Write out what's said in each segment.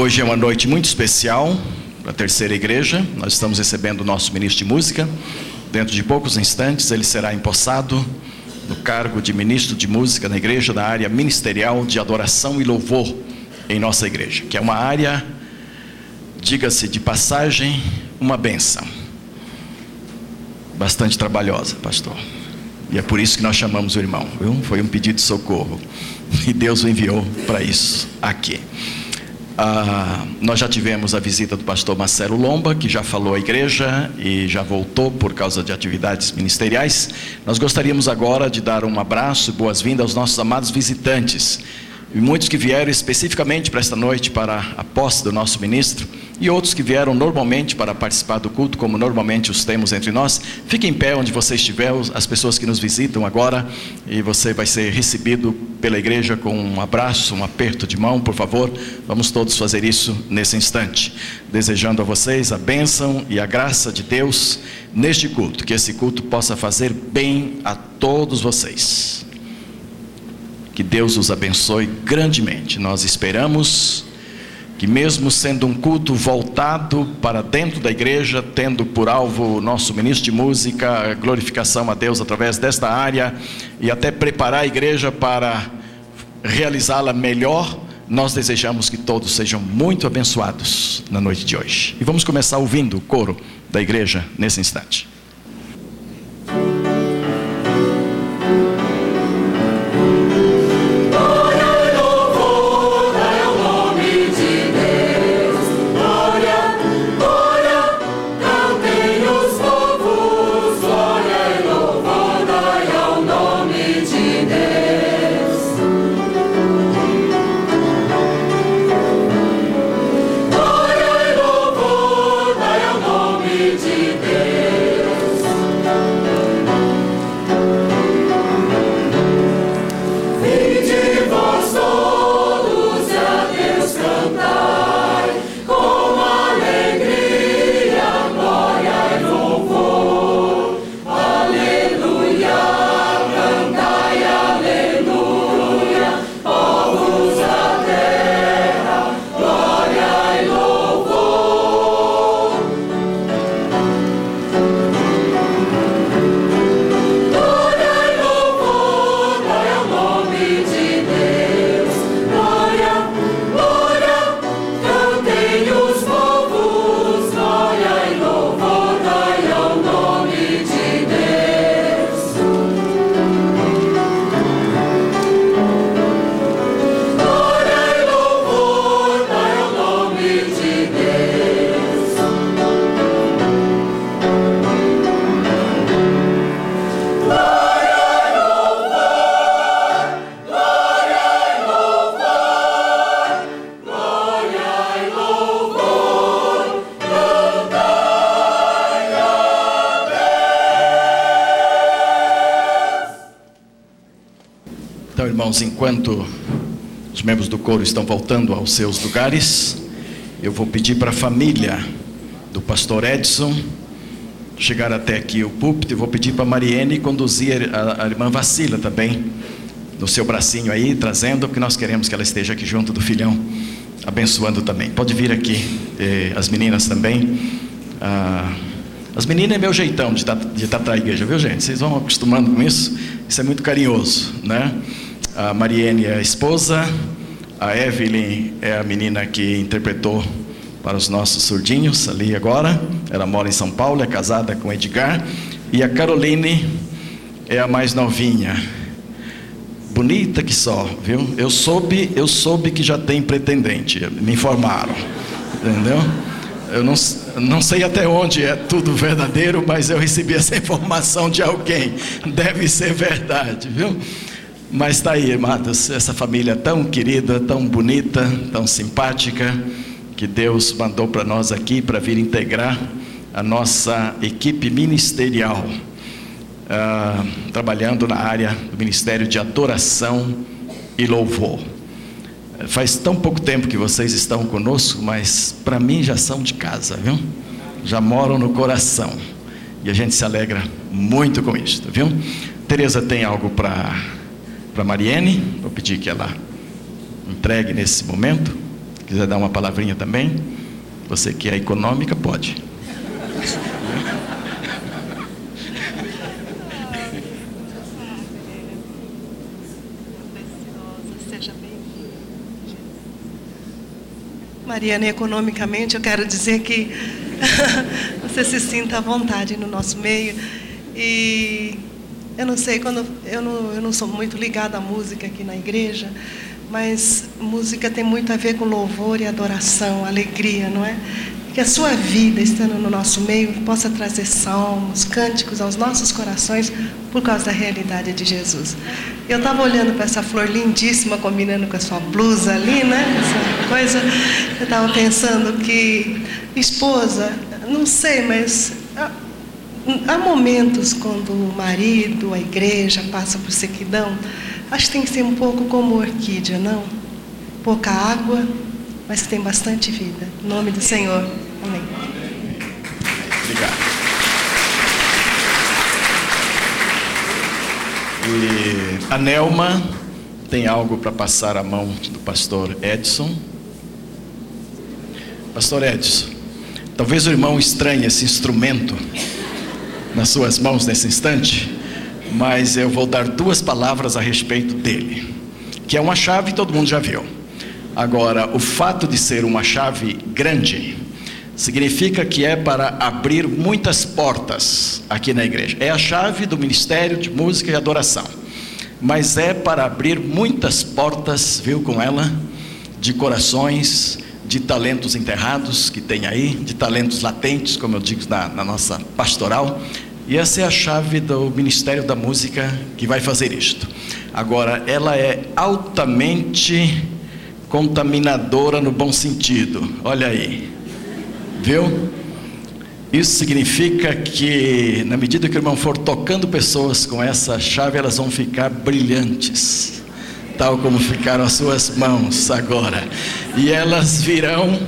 Hoje é uma noite muito especial para a terceira igreja. Nós estamos recebendo o nosso ministro de música. Dentro de poucos instantes, ele será empossado no cargo de ministro de música na igreja, na área ministerial de adoração e louvor em nossa igreja, que é uma área, diga-se de passagem, uma benção. Bastante trabalhosa, pastor. E é por isso que nós chamamos o irmão, viu? Foi um pedido de socorro. E Deus o enviou para isso aqui. Ah, nós já tivemos a visita do pastor Marcelo Lomba, que já falou à igreja e já voltou por causa de atividades ministeriais. Nós gostaríamos agora de dar um abraço e boas-vindas aos nossos amados visitantes e muitos que vieram especificamente para esta noite para a posse do nosso ministro, e outros que vieram normalmente para participar do culto, como normalmente os temos entre nós. Fique em pé onde você estiver, as pessoas que nos visitam agora, e você vai ser recebido pela igreja com um abraço, um aperto de mão, por favor. Vamos todos fazer isso nesse instante, desejando a vocês a bênção e a graça de Deus neste culto, que esse culto possa fazer bem a todos vocês. Que Deus os abençoe grandemente. Nós esperamos que, mesmo sendo um culto voltado para dentro da igreja, tendo por alvo o nosso ministro de música, glorificação a Deus através desta área e até preparar a igreja para realizá-la melhor, nós desejamos que todos sejam muito abençoados na noite de hoje. E vamos começar ouvindo o coro da igreja nesse instante. Irmãos, enquanto os membros do coro estão voltando aos seus lugares, eu vou pedir para a família do pastor Edson chegar até aqui o púlpito e vou pedir para Mariene conduzir a, a irmã Vacila também no seu bracinho aí, trazendo, porque nós queremos que ela esteja aqui junto do filhão, abençoando também. Pode vir aqui, eh, as meninas também. Ah, as meninas é meu jeitão de, de estar a igreja, viu gente? Vocês vão acostumando com isso, isso é muito carinhoso, né? A Mariene é a esposa, a Evelyn é a menina que interpretou para os nossos surdinhos ali agora. Ela mora em São Paulo, é casada com Edgar. E a Caroline é a mais novinha. Bonita que só, viu? Eu soube, eu soube que já tem pretendente, me informaram. Entendeu? Eu não, não sei até onde é tudo verdadeiro, mas eu recebi essa informação de alguém. Deve ser verdade, viu? Mas está aí, amados, essa família tão querida, tão bonita, tão simpática, que Deus mandou para nós aqui para vir integrar a nossa equipe ministerial, uh, trabalhando na área do Ministério de Adoração e Louvor. Faz tão pouco tempo que vocês estão conosco, mas para mim já são de casa, viu? Já moram no coração. E a gente se alegra muito com isso, viu? Tereza tem algo para para Mariene, vou pedir que ela entregue nesse momento, quiser dar uma palavrinha também, você que é econômica, pode. Mariana, economicamente, eu quero dizer que você se sinta à vontade no nosso meio. E eu não sei, quando eu não, eu não sou muito ligada à música aqui na igreja, mas música tem muito a ver com louvor e adoração, alegria, não é? Que a sua vida, estando no nosso meio, possa trazer salmos, cânticos aos nossos corações por causa da realidade de Jesus. Eu estava olhando para essa flor lindíssima, combinando com a sua blusa ali, né? Essa coisa. Eu estava pensando que, esposa, não sei, mas há, momentos quando o marido, a igreja passa por sequidão Acho que tem que ser um pouco como orquídea, não? Pouca água, mas tem bastante vida. Em nome do Senhor. Amém. Obrigado. E a Nelma tem algo para passar à mão do pastor Edson. Pastor Edson, talvez o irmão estranhe esse instrumento nas suas mãos nesse instante mas eu vou dar duas palavras a respeito dele, que é uma chave todo mundo já viu. Agora, o fato de ser uma chave grande significa que é para abrir muitas portas aqui na igreja. É a chave do ministério de música e adoração, mas é para abrir muitas portas, viu com ela, de corações, de talentos enterrados que tem aí, de talentos latentes, como eu digo na, na nossa pastoral e essa é a chave do Ministério da Música que vai fazer isto. Agora, ela é altamente contaminadora no bom sentido. Olha aí. Viu? Isso significa que, na medida que o irmão for tocando pessoas com essa chave, elas vão ficar brilhantes, tal como ficaram as suas mãos agora. E elas virão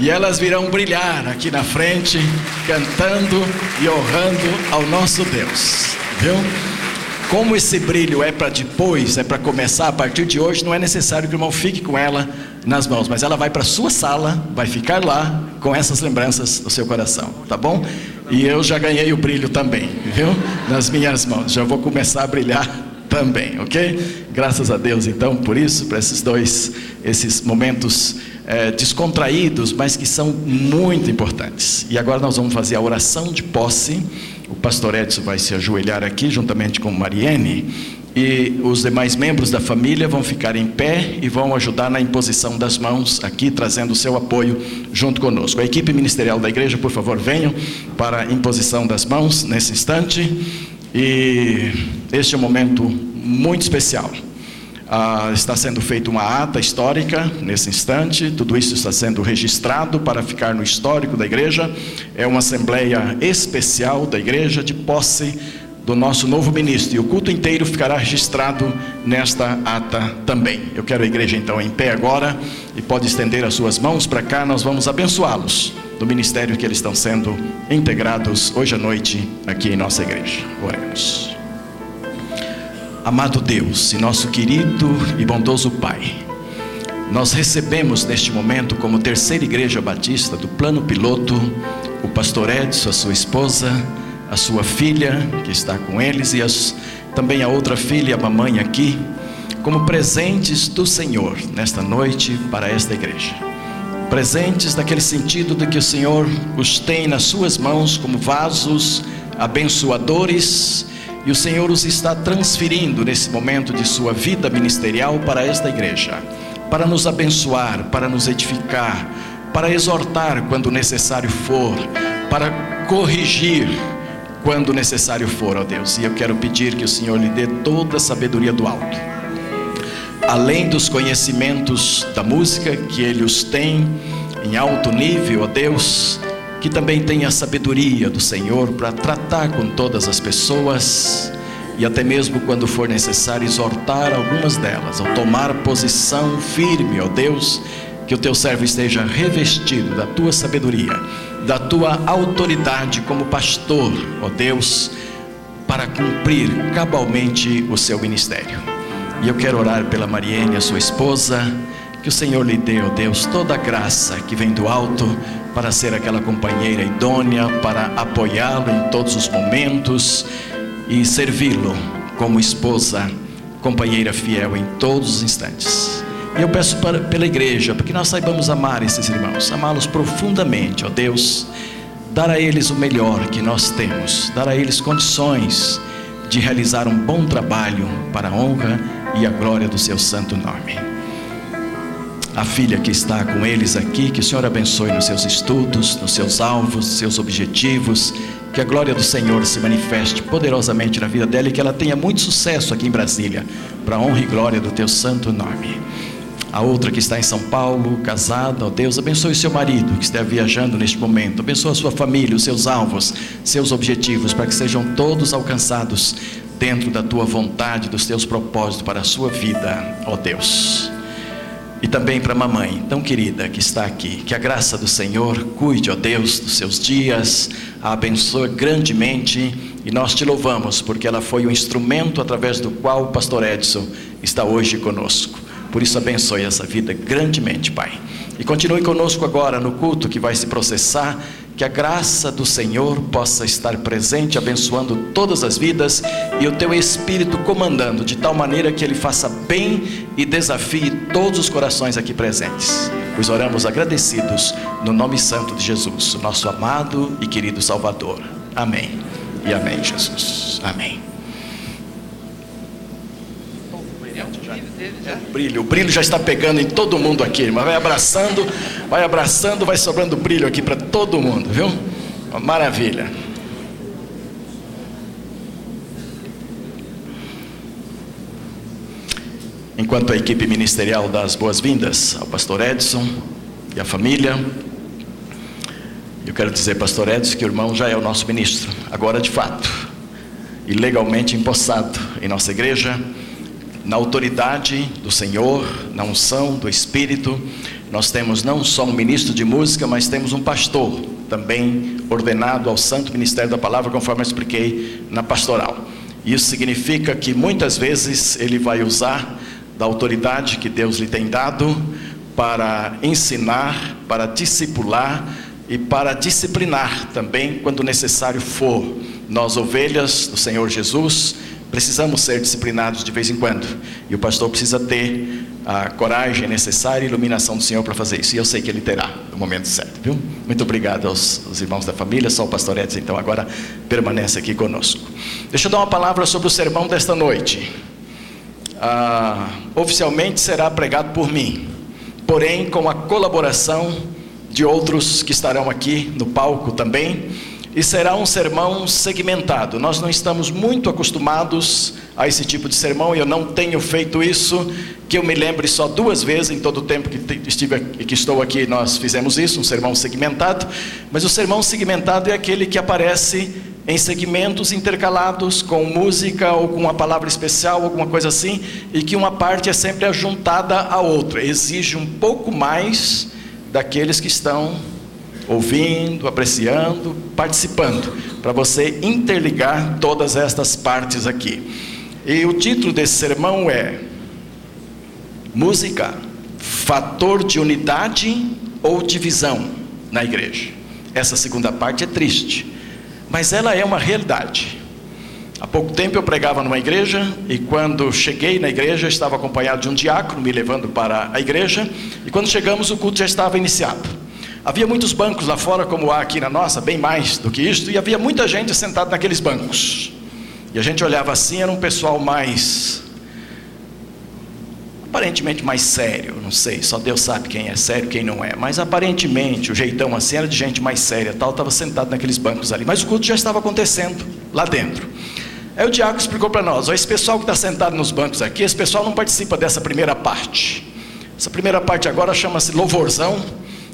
e elas virão brilhar aqui na frente, cantando e honrando ao nosso Deus. Viu? Como esse brilho é para depois, é para começar a partir de hoje, não é necessário que o irmão fique com ela nas mãos, mas ela vai para sua sala, vai ficar lá com essas lembranças no seu coração, tá bom? E eu já ganhei o brilho também, viu? Nas minhas mãos, já vou começar a brilhar também, ok? Graças a Deus então por isso, por esses dois, esses momentos é, descontraídos, mas que são muito importantes. E agora nós vamos fazer a oração de posse. O pastor Edson vai se ajoelhar aqui, juntamente com Mariene, e os demais membros da família vão ficar em pé e vão ajudar na imposição das mãos aqui, trazendo o seu apoio junto conosco. A equipe ministerial da igreja, por favor, venham para a imposição das mãos nesse instante. E este é um momento muito especial. Ah, está sendo feita uma ata histórica nesse instante, tudo isso está sendo registrado para ficar no histórico da igreja. É uma assembleia especial da igreja de posse do nosso novo ministro, e o culto inteiro ficará registrado nesta ata também. Eu quero a igreja então em pé agora e pode estender as suas mãos para cá, nós vamos abençoá-los do ministério que eles estão sendo integrados hoje à noite aqui em nossa igreja. Oremos. Amado Deus e nosso querido e bondoso Pai, nós recebemos neste momento, como terceira igreja batista do plano piloto, o pastor Edson, a sua esposa, a sua filha que está com eles e as, também a outra filha, a mamãe aqui, como presentes do Senhor nesta noite para esta igreja. Presentes naquele sentido de que o Senhor os tem nas suas mãos como vasos abençoadores e o Senhor os está transferindo nesse momento de sua vida ministerial para esta igreja, para nos abençoar, para nos edificar, para exortar quando necessário for, para corrigir quando necessário for, ó Deus. E eu quero pedir que o Senhor lhe dê toda a sabedoria do alto. Além dos conhecimentos da música que ele os tem em alto nível, ó Deus, que também tenha sabedoria do Senhor para tratar com todas as pessoas e até mesmo quando for necessário exortar algumas delas, ao tomar posição firme, ó Deus, que o teu servo esteja revestido da tua sabedoria, da tua autoridade como pastor, ó Deus, para cumprir cabalmente o seu ministério. E eu quero orar pela Mariene, a sua esposa, Que o Senhor lhe dê, ó Deus, toda a graça que vem do alto para ser aquela companheira idônea, para apoiá-lo em todos os momentos e servi-lo como esposa, companheira fiel em todos os instantes. E eu peço para, pela igreja, para que nós saibamos amar esses irmãos, amá-los profundamente, ó Deus, dar a eles o melhor que nós temos, dar a eles condições de realizar um bom trabalho para a honra e a glória do seu santo nome. A filha que está com eles aqui, que o Senhor abençoe nos seus estudos, nos seus alvos, seus objetivos, que a glória do Senhor se manifeste poderosamente na vida dela e que ela tenha muito sucesso aqui em Brasília, para a honra e glória do teu santo nome. A outra que está em São Paulo, casada, ó Deus, abençoe seu marido que está viajando neste momento, abençoe a sua família, os seus alvos, seus objetivos, para que sejam todos alcançados dentro da tua vontade, dos teus propósitos para a sua vida, ó Deus. E também para a mamãe, tão querida que está aqui, que a graça do Senhor cuide, ó Deus, dos seus dias, a abençoe grandemente e nós te louvamos porque ela foi o instrumento através do qual o pastor Edson está hoje conosco. Por isso, abençoe essa vida grandemente, Pai. E continue conosco agora no culto que vai se processar. Que a graça do Senhor possa estar presente, abençoando todas as vidas e o teu Espírito comandando, de tal maneira que ele faça bem e desafie todos os corações aqui presentes. Pois oramos agradecidos no nome santo de Jesus, nosso amado e querido Salvador. Amém. E amém, Jesus. Amém. O brilho, o brilho já está pegando em todo mundo aqui, mas vai abraçando, vai abraçando, vai sobrando brilho aqui para todo mundo, viu? Uma maravilha. Enquanto a equipe ministerial dá as boas-vindas ao pastor Edson e à família, eu quero dizer, pastor Edson, que o irmão já é o nosso ministro, agora de fato, e legalmente empossado em nossa igreja na autoridade do Senhor, na unção do Espírito, nós temos não só um ministro de música, mas temos um pastor também ordenado ao santo ministério da palavra, conforme eu expliquei na pastoral. Isso significa que muitas vezes ele vai usar da autoridade que Deus lhe tem dado para ensinar, para discipular e para disciplinar também quando necessário for. Nós, ovelhas do Senhor Jesus, Precisamos ser disciplinados de vez em quando. E o pastor precisa ter a coragem necessária e iluminação do Senhor para fazer isso. E eu sei que ele terá no momento certo, viu? Muito obrigado aos, aos irmãos da família. Só o pastor Edson, então, agora permanece aqui conosco. Deixa eu dar uma palavra sobre o sermão desta noite. Ah, oficialmente será pregado por mim, porém com a colaboração de outros que estarão aqui no palco também e será um sermão segmentado. Nós não estamos muito acostumados a esse tipo de sermão e eu não tenho feito isso, que eu me lembre só duas vezes em todo o tempo que estive que estou aqui, nós fizemos isso, um sermão segmentado, mas o sermão segmentado é aquele que aparece em segmentos intercalados com música ou com uma palavra especial, alguma coisa assim, e que uma parte é sempre ajuntada à outra. Exige um pouco mais daqueles que estão ouvindo, apreciando, participando, para você interligar todas estas partes aqui. E o título desse sermão é Música, fator de unidade ou divisão na igreja. Essa segunda parte é triste, mas ela é uma realidade. Há pouco tempo eu pregava numa igreja e quando cheguei na igreja estava acompanhado de um diácono me levando para a igreja e quando chegamos o culto já estava iniciado. Havia muitos bancos lá fora, como há aqui na nossa, bem mais do que isto, e havia muita gente sentada naqueles bancos. E a gente olhava assim, era um pessoal mais. aparentemente mais sério, não sei, só Deus sabe quem é sério quem não é, mas aparentemente o jeitão assim era de gente mais séria, tal, estava sentado naqueles bancos ali, mas o culto já estava acontecendo lá dentro. Aí o diácono explicou para nós: ó, esse pessoal que está sentado nos bancos aqui, esse pessoal não participa dessa primeira parte. Essa primeira parte agora chama-se louvorzão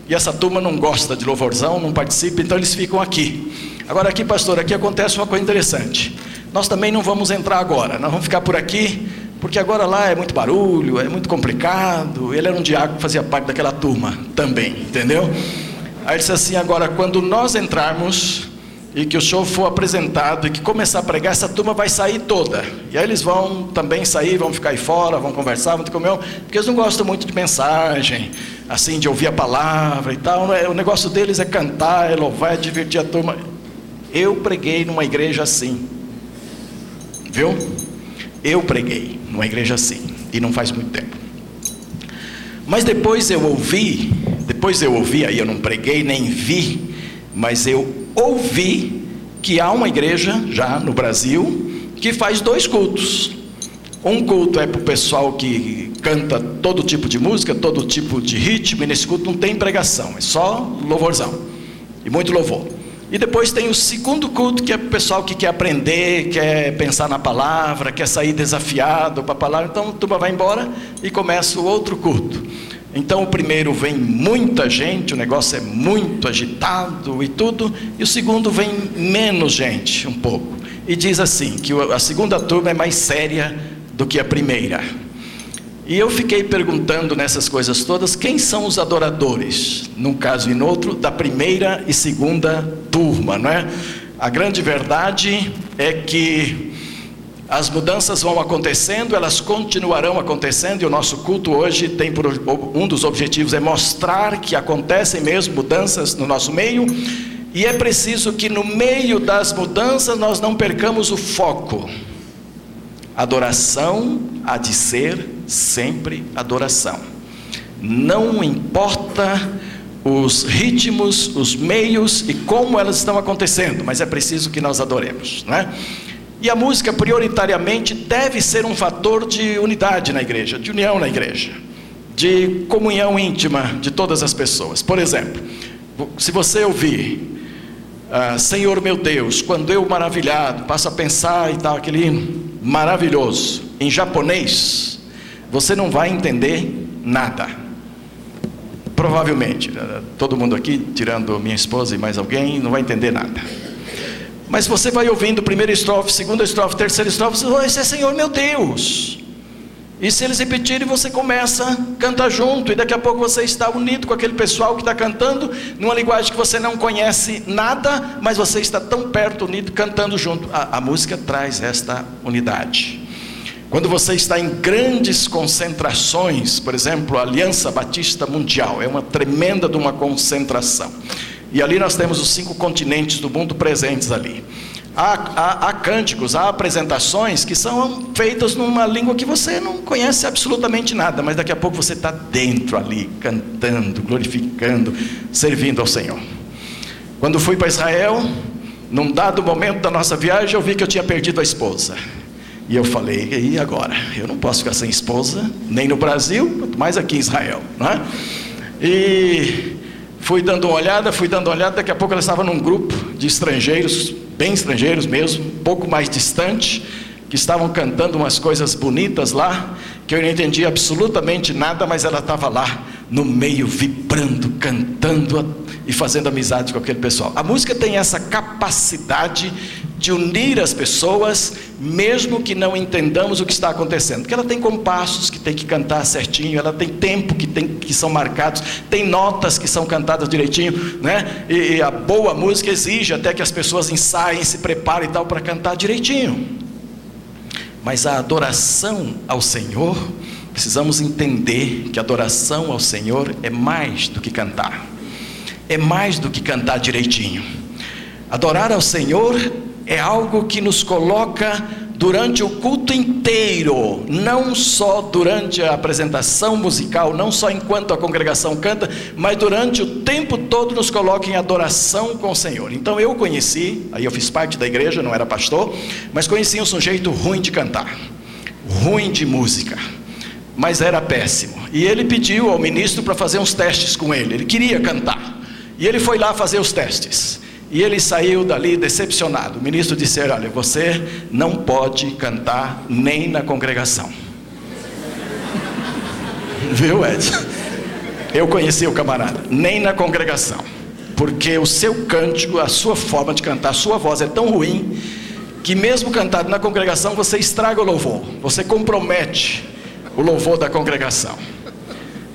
e essa turma não gosta de louvorzão, não participa, então eles ficam aqui. Agora aqui, pastor, aqui acontece uma coisa interessante. Nós também não vamos entrar agora, nós vamos ficar por aqui, porque agora lá é muito barulho, é muito complicado. Ele era um diácono que fazia parte daquela turma também, entendeu? Aí ele disse assim: agora, quando nós entrarmos, e que o show for apresentado e que começar a pregar, essa turma vai sair toda. E aí eles vão também sair, vão ficar aí fora, vão conversar, vão ter comer, porque eles não gostam muito de mensagem, assim, de ouvir a palavra e tal. O negócio deles é cantar, é louvar, é divertir a turma. Eu preguei numa igreja assim. Viu? Eu preguei numa igreja assim, e não faz muito tempo. Mas depois eu ouvi, depois eu ouvi, aí eu não preguei nem vi, mas eu ouvi que há uma igreja já no Brasil que faz dois cultos. Um culto é para o pessoal que canta todo tipo de música, todo tipo de ritmo, e nesse culto não tem pregação, é só louvorzão. E muito louvor. E depois tem o segundo culto, que é para o pessoal que quer aprender, quer pensar na palavra, quer sair desafiado para a palavra. Então a turma vai embora e começa o outro culto. Então o primeiro vem muita gente, o negócio é muito agitado e tudo, e o segundo vem menos gente, um pouco. E diz assim: que a segunda turma é mais séria do que a primeira. E eu fiquei perguntando nessas coisas todas quem são os adoradores, num caso e no outro, da primeira e segunda turma, não é? A grande verdade é que as mudanças vão acontecendo, elas continuarão acontecendo, e o nosso culto hoje tem por um dos objetivos é mostrar que acontecem mesmo mudanças no nosso meio, e é preciso que no meio das mudanças nós não percamos o foco. Adoração há de ser sempre adoração. Não importa os ritmos, os meios e como elas estão acontecendo, mas é preciso que nós adoremos, não é? E a música, prioritariamente, deve ser um fator de unidade na igreja, de união na igreja, de comunhão íntima de todas as pessoas. Por exemplo, se você ouvir ah, Senhor meu Deus, quando eu maravilhado passo a pensar e tal, aquele hino maravilhoso, em japonês, você não vai entender nada. Provavelmente, eh, todo mundo aqui, tirando minha esposa e mais alguém, não vai entender nada. Mas você vai ouvindo primeira estrofe, segunda estrofe, terceira estrofe, você vai, esse é Senhor meu Deus. E se eles repetirem, você começa a cantar junto, e daqui a pouco você está unido com aquele pessoal que está cantando, numa linguagem que você não conhece nada, mas você está tão perto, unido, cantando junto. A, a música traz esta unidade. Quando você está em grandes concentrações, por exemplo, a Aliança Batista Mundial, é uma tremenda de uma concentração. E ali nós temos os cinco continentes do mundo presentes ali. Há, há, há, cânticos, há apresentações que são feitas numa língua que você não conhece absolutamente nada, mas daqui a pouco você está dentro ali, cantando, glorificando, servindo ao Senhor. Quando fui para Israel, num dado momento da nossa viagem, eu vi que eu tinha perdido a esposa. E eu falei, e agora? Eu não posso ficar sem esposa, nem no Brasil, quanto mais aqui em Israel, não é? E Fui dando uma olhada, fui dando uma olhada, daqui a pouco ela estava num grupo de estrangeiros, bem estrangeiros mesmo, um pouco mais distante, que estavam cantando umas coisas bonitas lá, que eu não entendia absolutamente nada, mas ela estava lá no meio, vibrando, cantando e fazendo amizade com aquele pessoal. A música tem essa capacidade de unir as pessoas, mesmo que não entendamos o que está acontecendo. Porque ela tem compassos que tem que cantar certinho, ela tem tempo que, tem, que são marcados, tem notas que são cantadas direitinho, né? E, e a boa música exige até que as pessoas ensaiem, se preparem e tal para cantar direitinho. Mas a adoração ao Senhor, precisamos entender que a adoração ao Senhor é mais do que cantar. É mais do que cantar direitinho. Adorar ao Senhor é algo que nos coloca durante o culto inteiro, não só durante a apresentação musical, não só enquanto a congregação canta, mas durante o tempo todo nos coloca em adoração com o Senhor. Então eu conheci, aí eu fiz parte da igreja, não era pastor, mas conheci um sujeito ruim de cantar, ruim de música, mas era péssimo. E ele pediu ao ministro para fazer uns testes com ele, ele queria cantar, e ele foi lá fazer os testes. E ele saiu dali decepcionado. O ministro disse: Olha, você não pode cantar nem na congregação. Viu, Edson? Eu conheci o camarada, nem na congregação. Porque o seu cântico, a sua forma de cantar, a sua voz é tão ruim que, mesmo cantado na congregação, você estraga o louvor, você compromete o louvor da congregação.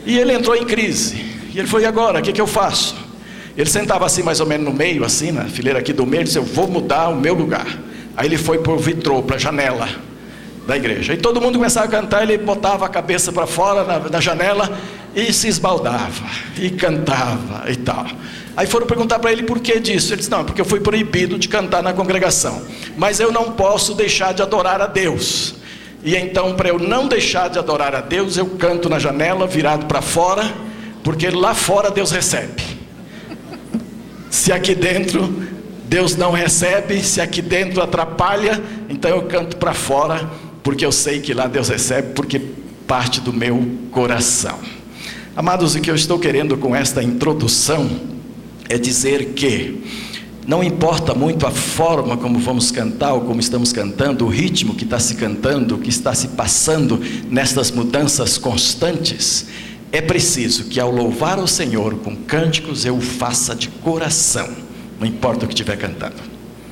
E ele entrou em crise. E ele falou: E agora? O que, que eu faço? Ele sentava assim mais ou menos no meio, assim, na fileira aqui do meio, e disse, eu vou mudar o meu lugar. Aí ele foi para o vitrô, para a janela da igreja. E todo mundo começava a cantar, ele botava a cabeça para fora na, na, janela e se esbaldava, e cantava e tal. Aí foram perguntar para ele por que disso. Ele disse: Não, porque eu fui proibido de cantar na congregação. Mas eu não posso deixar de adorar a Deus. E então, para eu não deixar de adorar a Deus, eu canto na janela, virado para fora, porque lá fora Deus recebe. Se aqui dentro Deus não recebe, se aqui dentro atrapalha, então eu canto para fora, porque eu sei que lá Deus recebe, porque parte do meu coração. Amados, o que eu estou querendo com esta introdução é dizer que não importa muito a forma como vamos cantar ou como estamos cantando, o ritmo que está se cantando, o que está se passando nestas mudanças constantes, é preciso que ao louvar o Senhor com cânticos eu o faça de coração, não importa o que estiver cantando.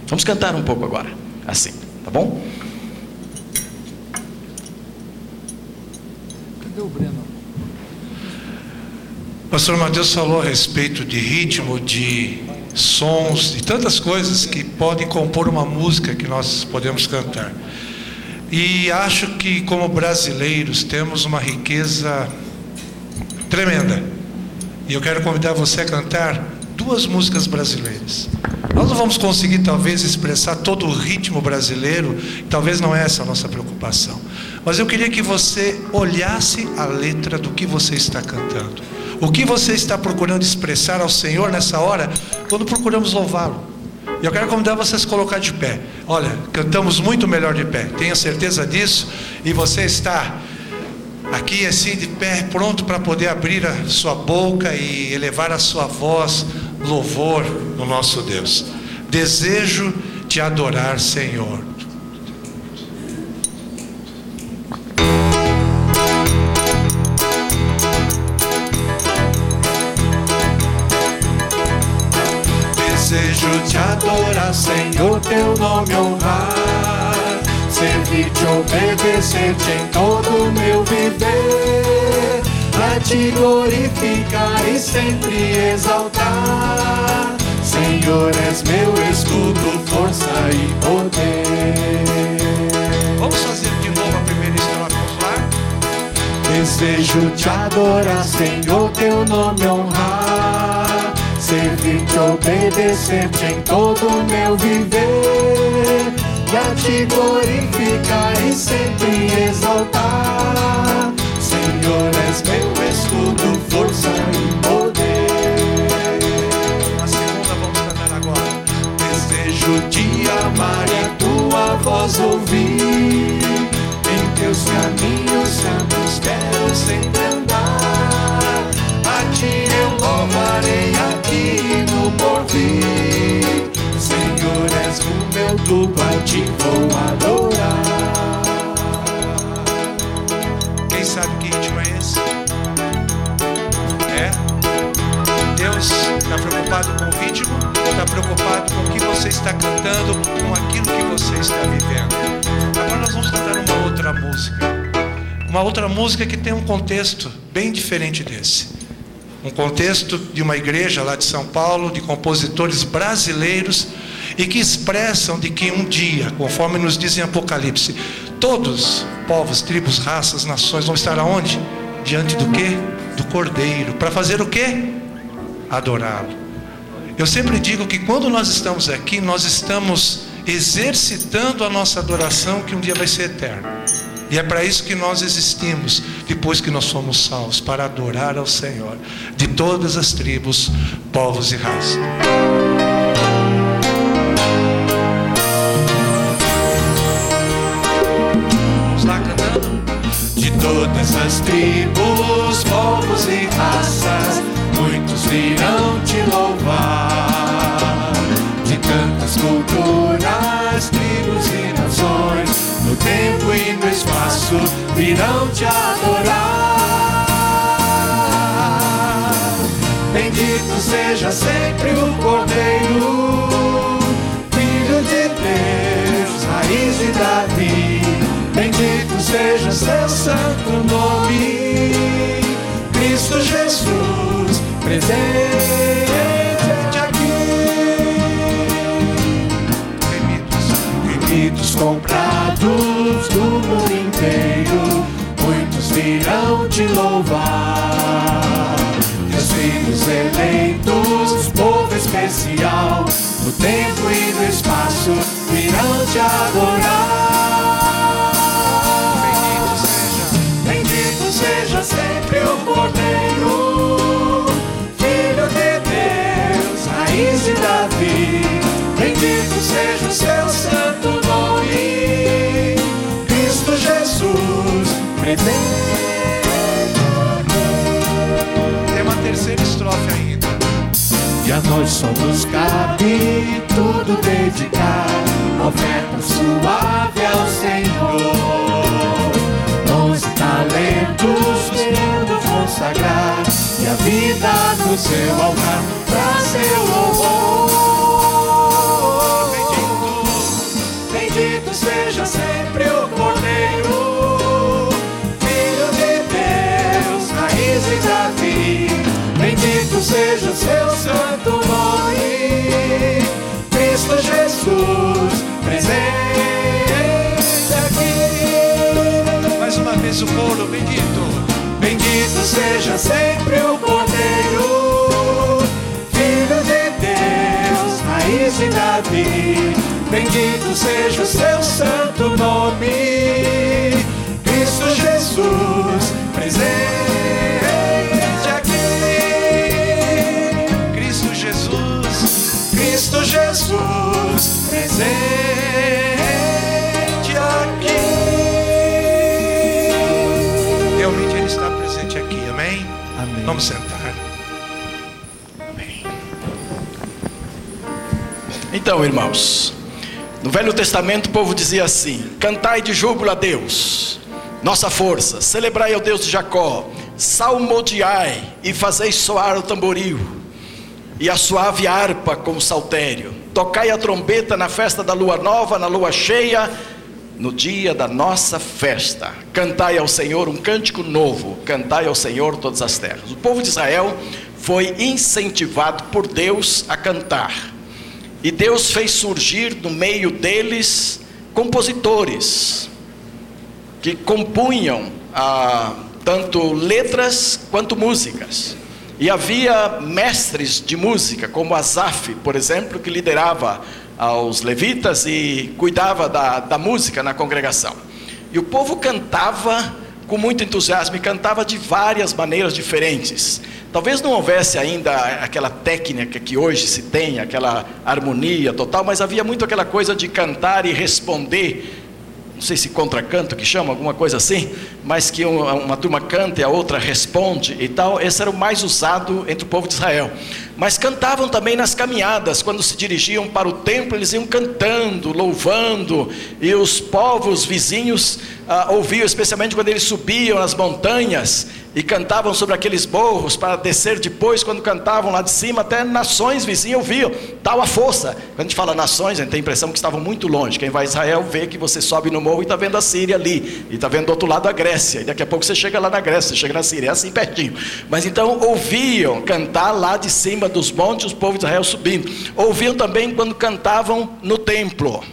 Vamos cantar um pouco agora, assim, tá bom? Cadê o Breno? Pastor Mateus falou a respeito de ritmo, de sons, de tantas coisas que podem compor uma música que nós podemos cantar. E acho que, como brasileiros, temos uma riqueza tremenda. E eu quero convidar você a cantar duas músicas brasileiras. Nós não vamos conseguir, talvez, expressar todo o ritmo brasileiro, talvez não é essa a nossa preocupação. Mas eu queria que você olhasse a letra do que você está cantando. O que você está procurando expressar ao Senhor nessa hora, quando procuramos louvá-lo? E eu quero convidar você a se colocar de pé. Olha, cantamos muito melhor de pé, tenha certeza disso. E você está aqui assim de pé, pronto para poder abrir a sua boca e elevar a sua voz, louvor no nosso Deus. Desejo te adorar, Senhor. te adorar, Senhor, teu nome honrar, servir-te, obedecer-te em todo o meu viver, a te glorificar e sempre exaltar. Senhor, és meu escudo, força e poder. Vamos fazer de novo a primeira estrofe, lá? Desejo te adorar, Senhor, teu nome honrar servir-te, obedecer-te em todo o meu viver, e a te glorificar e sempre exaltar. Senhor, és meu escudo, força e poder. A segunda vamos cantar agora. Desejo te amar e a tua voz ouvir. Em teus caminhos santos quero sempre andar. A ti eu louvarei aqui no porvir. Senhor, és o meu tubo, a ti vou adorar. Quem sabe que ritmo é esse? É? Deus está preocupado com o ritmo está preocupado com o que você está cantando, com aquilo que você está vivendo? Agora nós vamos cantar uma outra música. Uma outra música que tem um contexto bem diferente desse um contexto de uma igreja lá de São Paulo, de compositores brasileiros, e que expressam de que um dia, conforme nos diz em Apocalipse, todos, povos, tribos, raças, nações, vão estar aonde? Diante do que? Do Cordeiro. Para fazer o que? Adorá-lo. Eu sempre digo que quando nós estamos aqui, nós estamos exercitando a nossa adoração que um dia vai ser eterna. E é para isso que nós existimos, depois que nós somos salvos, para adorar ao Senhor, de todas as tribos, povos e raças. Todas as tribos, povos e raças, muitos virão te louvar. De tantas culturas, tribos e nações no tempo e no espaço virão te adorar. Bendito seja sempre o Cordeiro, Filho de Deus, raiz de Davi. Bendito seja seu santo nome, Cristo Jesus, presente aqui. Benditos comprados do mundo inteiro, muitos virão te louvar. Teus filhos eleitos, povo especial, no tempo e no espaço, virão te adorar. Seja sempre o Cordeiro, Filho de Deus, raiz de Davi. Bendito seja o seu santo nome, Cristo Jesus, presente. Tem uma terceira estrofe ainda. E a nós somos cabe tudo dedicar, oferta suave ao Senhor. Dons talentos queremos consagrar, e a vida no seu altar pra seu louvor. Bendito, seja sempre o Cordeiro, Filho de Deus, raiz de Davi. Bendito seja seu santo nome, Cristo Jesus, presente seja sempre o Cordeiro, Filho de Deus, raiz de Davi. Bendito seja o seu santo nome, Cristo Jesus, presente aqui. Cristo Jesus, Cristo Jesus, presente Vamos sentar. Então, irmãos, no Velho Testamento o povo dizia assim: Cantai de júbilo a Deus, nossa força, celebrai ao Deus de Jacó, salmodiai e fazeis soar o tamboril, e a suave harpa com o saltério, tocai a trombeta na festa da lua nova, na lua cheia, no dia da nossa festa. Cantai ao Senhor um cântico novo, cantai ao Senhor todas as terras. O povo de Israel foi incentivado por Deus a cantar. E Deus fez surgir no meio deles compositores que compunham ah, tanto letras quanto músicas. E havia mestres de música, como Asaf, por exemplo, que liderava aos levitas e cuidava da, da música na congregação. E o povo cantava com muito entusiasmo e cantava de várias maneiras diferentes. Talvez não houvesse ainda aquela técnica que hoje se tem, aquela harmonia total, mas havia muito aquela coisa de cantar e responder. Não sei se contracanto que chama, alguma coisa assim, mas que uma, uma turma canta e a outra responde e tal. Esse era o mais usado entre o povo de Israel. Mas cantavam também nas caminhadas, quando se dirigiam para o templo, eles iam cantando, louvando, e os povos vizinhos ah, ouviam, especialmente quando eles subiam nas montanhas e cantavam sobre aqueles morros para descer depois, quando cantavam lá de cima, até nações vizinhas ouviam, tal a força. Quando a gente fala nações, a gente tem a impressão que estavam muito longe. Quem vai a Israel vê que você sobe no morro e está vendo a Síria ali, e está vendo do outro lado a Grécia, e daqui a pouco você chega lá na Grécia, você chega na Síria, é assim pertinho. Mas então ouviam cantar lá de cima dos montes, os povos de Israel subindo. Ouviam também quando cantavam no templo.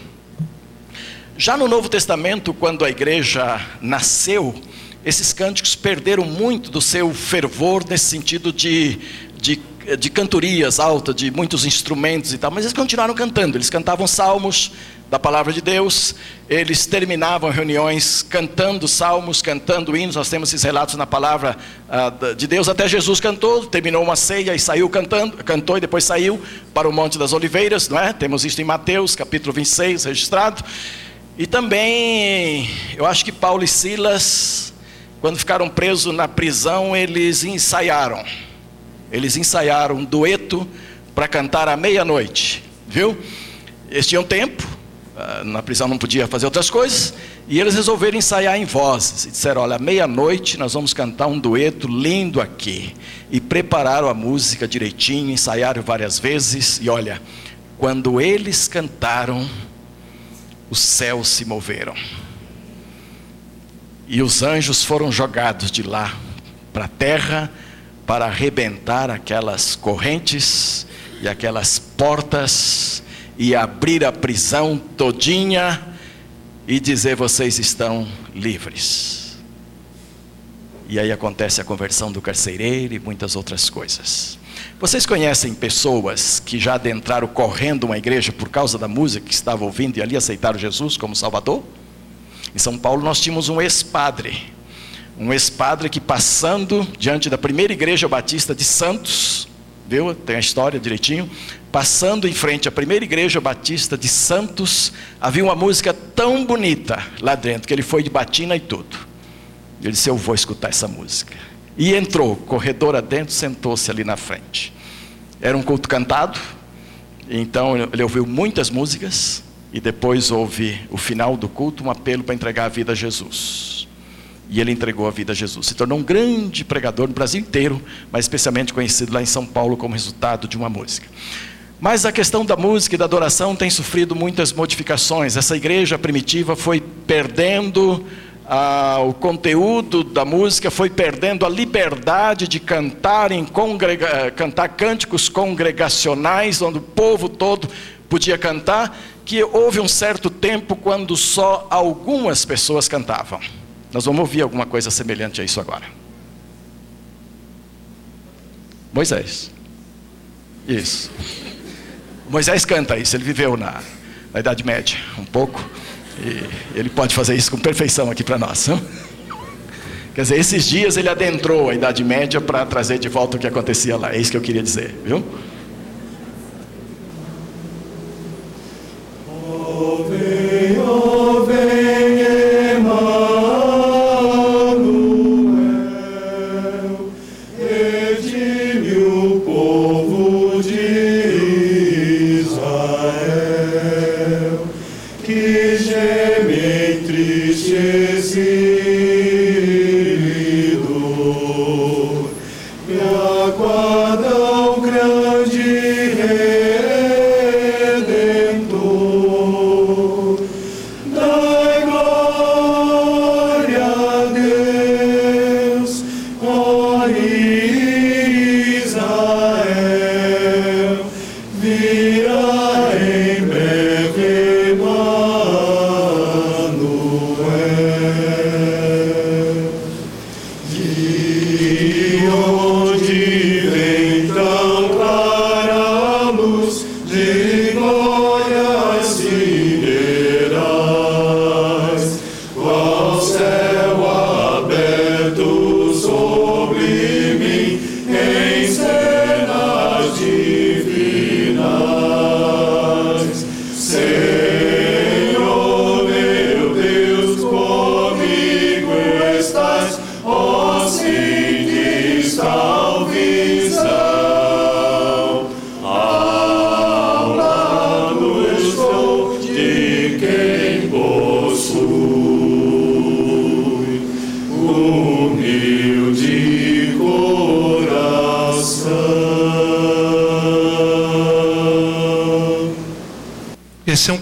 Já no Novo Testamento, quando a igreja nasceu, esses cânticos perderam muito do seu fervor nesse sentido de, de, de cantorias altas, de muitos instrumentos e tal, mas eles continuaram cantando, eles cantavam salmos da palavra de Deus, eles terminavam reuniões cantando salmos, cantando hinos, nós temos esses relatos na palavra ah, de Deus, até Jesus cantou, terminou uma ceia e saiu cantando, cantou e depois saiu para o Monte das Oliveiras, não é? Temos isso em Mateus, capítulo 26, registrado. E também, eu acho que Paulo e Silas, quando ficaram presos na prisão, eles ensaiaram. Eles ensaiaram um dueto para cantar à meia-noite, viu? Eles tinham tempo, na prisão não podia fazer outras coisas, e eles resolveram ensaiar em vozes. E disseram: Olha, meia-noite nós vamos cantar um dueto lindo aqui. E prepararam a música direitinho, ensaiaram várias vezes, e olha, quando eles cantaram, os céus se moveram. E os anjos foram jogados de lá para a terra para arrebentar aquelas correntes e aquelas portas e abrir a prisão todinha e dizer: vocês estão livres. E aí acontece a conversão do carcereiro e muitas outras coisas. Vocês conhecem pessoas que já adentraram correndo uma igreja por causa da música que estavam ouvindo e ali aceitaram Jesus como Salvador? Em São Paulo nós tínhamos um ex-padre, um ex-padre que passando diante da primeira igreja batista de Santos, viu? Tem a história direitinho. Passando em frente à primeira igreja batista de Santos, havia uma música tão bonita lá dentro que ele foi de batina e tudo. Ele disse: Eu vou escutar essa música. E entrou, corredor adentro, sentou-se ali na frente. Era um culto cantado, então ele ouviu muitas músicas, e depois houve o final do culto, um apelo para entregar a vida a Jesus. E ele entregou a vida a Jesus. Se tornou um grande pregador no Brasil inteiro, mas especialmente conhecido lá em São Paulo como resultado de uma música. Mas a questão da música e da adoração tem sofrido muitas modificações. Essa igreja primitiva foi perdendo ah, o conteúdo da música foi perdendo a liberdade de cantar, em congrega, cantar cânticos congregacionais, onde o povo todo podia cantar, que houve um certo tempo quando só algumas pessoas cantavam. Nós vamos ouvir alguma coisa semelhante a isso agora. Moisés. Isso. Moisés canta isso, ele viveu na, na Idade Média, um pouco. E ele pode fazer isso com perfeição aqui para nós. Não? Quer dizer, esses dias ele adentrou a Idade Média para trazer de volta o que acontecia lá. É isso que eu queria dizer, viu?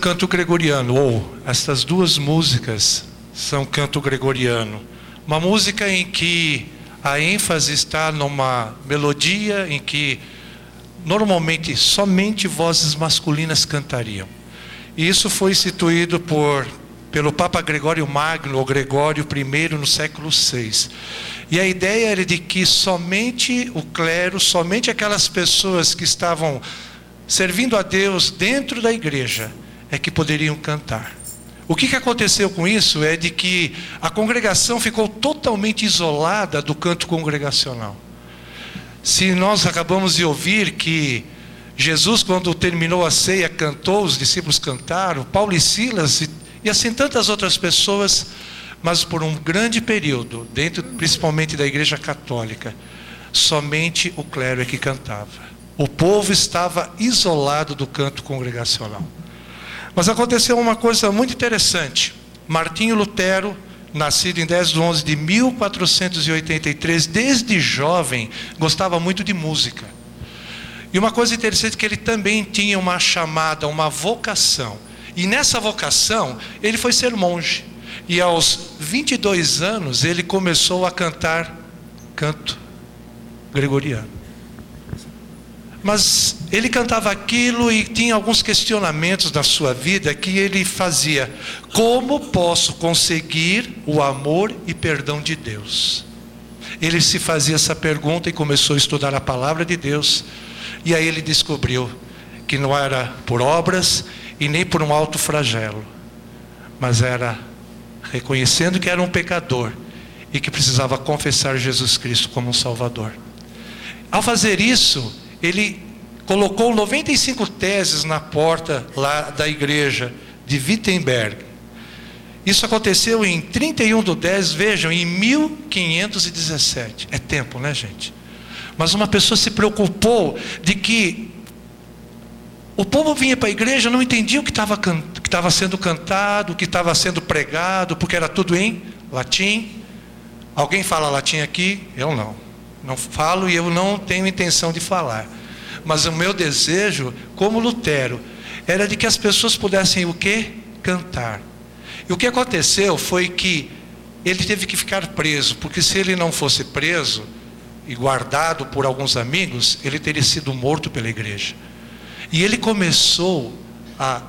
Canto gregoriano, ou estas duas músicas são canto gregoriano. Uma música em que a ênfase está numa melodia em que normalmente somente vozes masculinas cantariam. E isso foi instituído por pelo Papa Gregório Magno, ou Gregório I, no século VI. E a ideia era de que somente o clero, somente aquelas pessoas que estavam servindo a Deus dentro da igreja, é que poderiam cantar. O que, aconteceu com isso é de que a congregação ficou totalmente isolada do canto congregacional. Se nós acabamos de ouvir que Jesus, quando terminou a ceia, cantou, os discípulos cantaram, Paulo e Silas e, e assim tantas outras pessoas, mas por um grande período, dentro principalmente da igreja católica, somente o clero é que cantava. O povo estava isolado do canto congregacional. Mas aconteceu uma coisa muito interessante. Martinho Lutero, nascido em 10 de 11 de 1483, desde jovem gostava muito de música. E uma coisa interessante é que ele também tinha uma chamada, uma vocação. E nessa vocação, ele foi ser monge. E aos 22 anos, ele começou a cantar canto gregoriano. Mas ele cantava aquilo e tinha alguns questionamentos na sua vida que ele fazia: como posso conseguir o amor e perdão de Deus? Ele se fazia essa pergunta e começou a estudar a palavra de Deus. E aí ele descobriu que não era por obras e nem por um alto flagelo, mas era reconhecendo que era um pecador e que precisava confessar Jesus Cristo como um Salvador. Ao fazer isso, ele colocou 95 teses na porta lá da igreja de Wittenberg. Isso aconteceu em 31 do 10, vejam, em 1517. É tempo, né, gente? Mas uma pessoa se preocupou de que o povo vinha para a igreja, não entendia o que estava sendo cantado, o que estava sendo pregado, porque era tudo em latim. Alguém fala latim aqui? Eu não. Não falo e eu não tenho intenção de falar. Mas o meu desejo, como Lutero, era de que as pessoas pudessem o quê? Cantar. E o que aconteceu foi que ele teve que ficar preso, porque se ele não fosse preso e guardado por alguns amigos, ele teria sido morto pela igreja. E ele começou a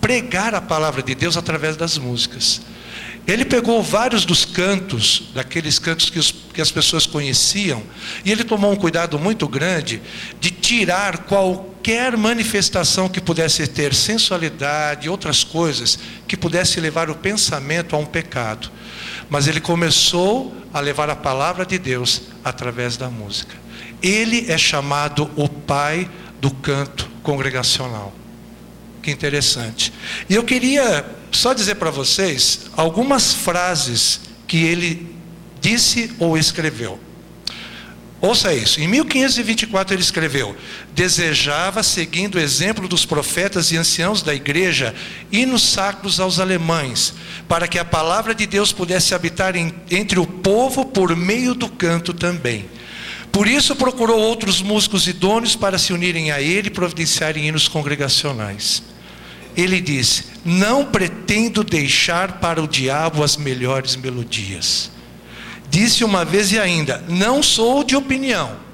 pregar a palavra de Deus através das músicas. Ele pegou vários dos cantos, daqueles cantos que, os, que, as pessoas conheciam, e ele tomou um cuidado muito grande de tirar qualquer manifestação que pudesse ter sensualidade, outras coisas, que pudesse levar o pensamento a um pecado. Mas ele começou a levar a palavra de Deus através da música. Ele é chamado o pai do canto congregacional. Que interessante. E eu queria só dizer para vocês algumas frases que ele disse ou escreveu. Ouça isso. Em 1524 ele escreveu: Desejava, seguindo o exemplo dos profetas e anciãos da igreja, hinos sacros aos alemães, para que a palavra de Deus pudesse habitar em, entre o povo por meio do canto também. Por isso procurou outros músicos idôneos para se unirem a ele e providenciarem hinos congregacionais. Ele disse: Não pretendo deixar para o diabo as melhores melodias. Disse uma vez e ainda: Não sou de opinião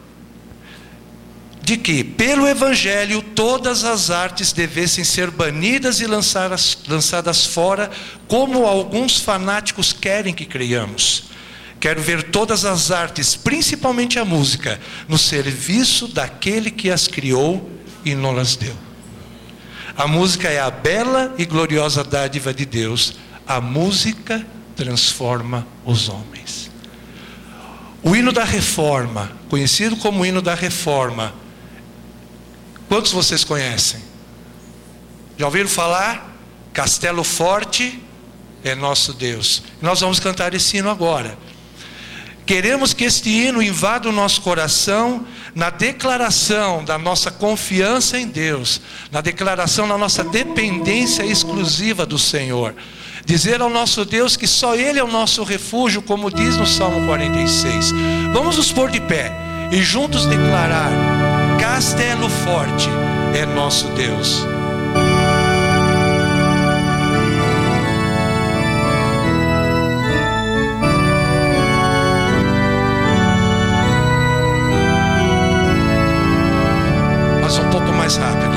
de que, pelo Evangelho, todas as artes devessem ser banidas e lançadas, lançadas fora, como alguns fanáticos querem que creiamos. Quero ver todas as artes, principalmente a música, no serviço daquele que as criou e não as deu. A música é a bela e gloriosa dádiva de Deus. A música transforma os homens. O hino da reforma, conhecido como hino da reforma, quantos vocês conhecem? Já ouviram falar? Castelo Forte é nosso Deus. Nós vamos cantar esse hino agora. Queremos que este hino invada o nosso coração na declaração da nossa confiança em Deus, na declaração da nossa dependência exclusiva do Senhor. Dizer ao nosso Deus que só Ele é o nosso refúgio, como diz no Salmo 46. Vamos nos pôr de pé e juntos declarar: Castelo Forte é nosso Deus. Mais rápido.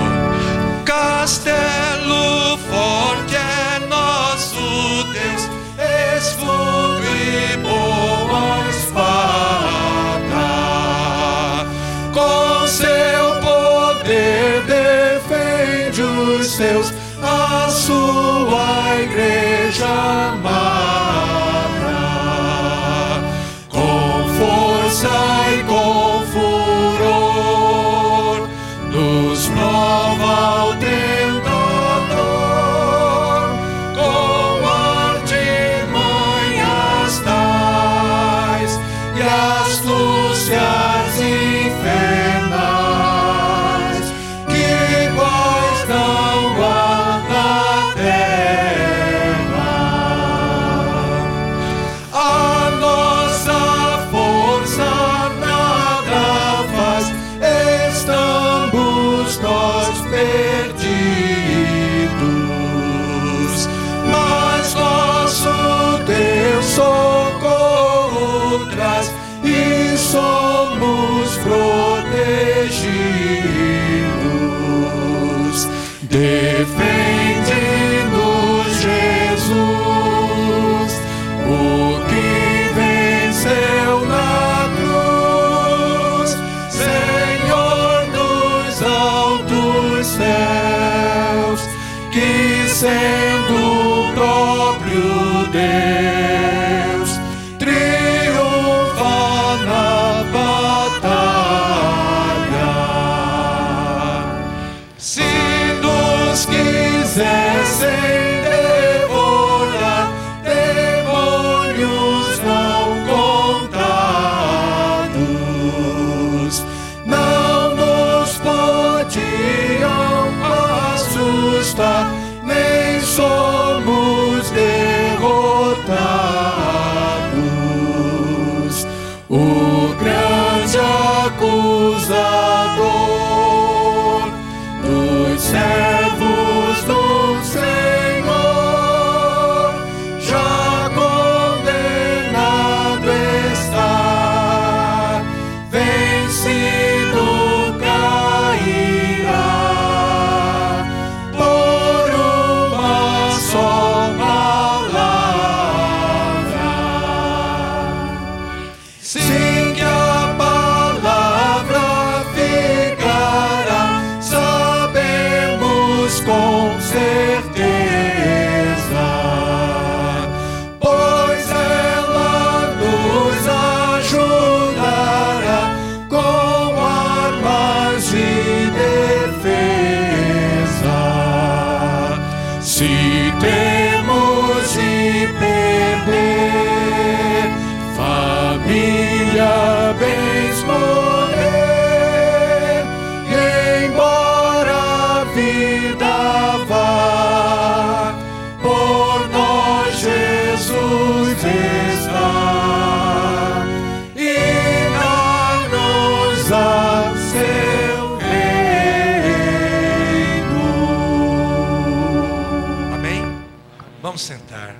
Vamos sentar.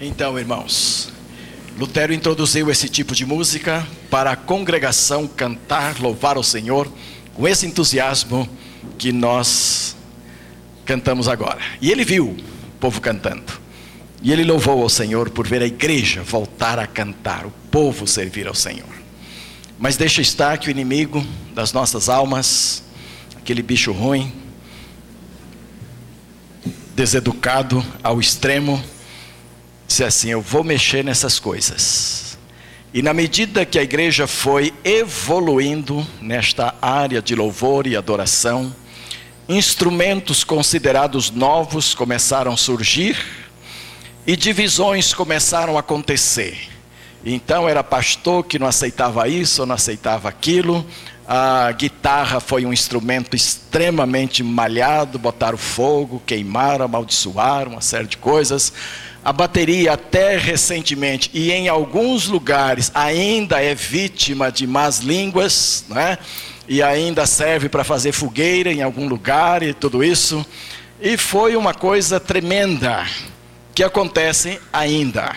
Então, irmãos, Lutero introduziu esse tipo de música para a congregação cantar, louvar o Senhor com esse entusiasmo que nós cantamos agora. E ele viu o povo cantando. E ele louvou ao Senhor por ver a igreja voltar a cantar, o povo servir ao Senhor. Mas deixa estar que o inimigo das nossas almas, aquele bicho ruim, deseducado ao extremo, disse assim: Eu vou mexer nessas coisas. E na medida que a igreja foi evoluindo nesta área de louvor e adoração, instrumentos considerados novos começaram a surgir e divisões começaram a acontecer. Então era pastor que não aceitava isso ou não aceitava aquilo. A guitarra foi um instrumento extremamente malhado, botaram fogo, queimaram, amaldiçoaram, uma série de coisas. A bateria, até recentemente, e em alguns lugares, ainda é vítima de más línguas, não é? e ainda serve para fazer fogueira em algum lugar e tudo isso. E foi uma coisa tremenda que acontece ainda.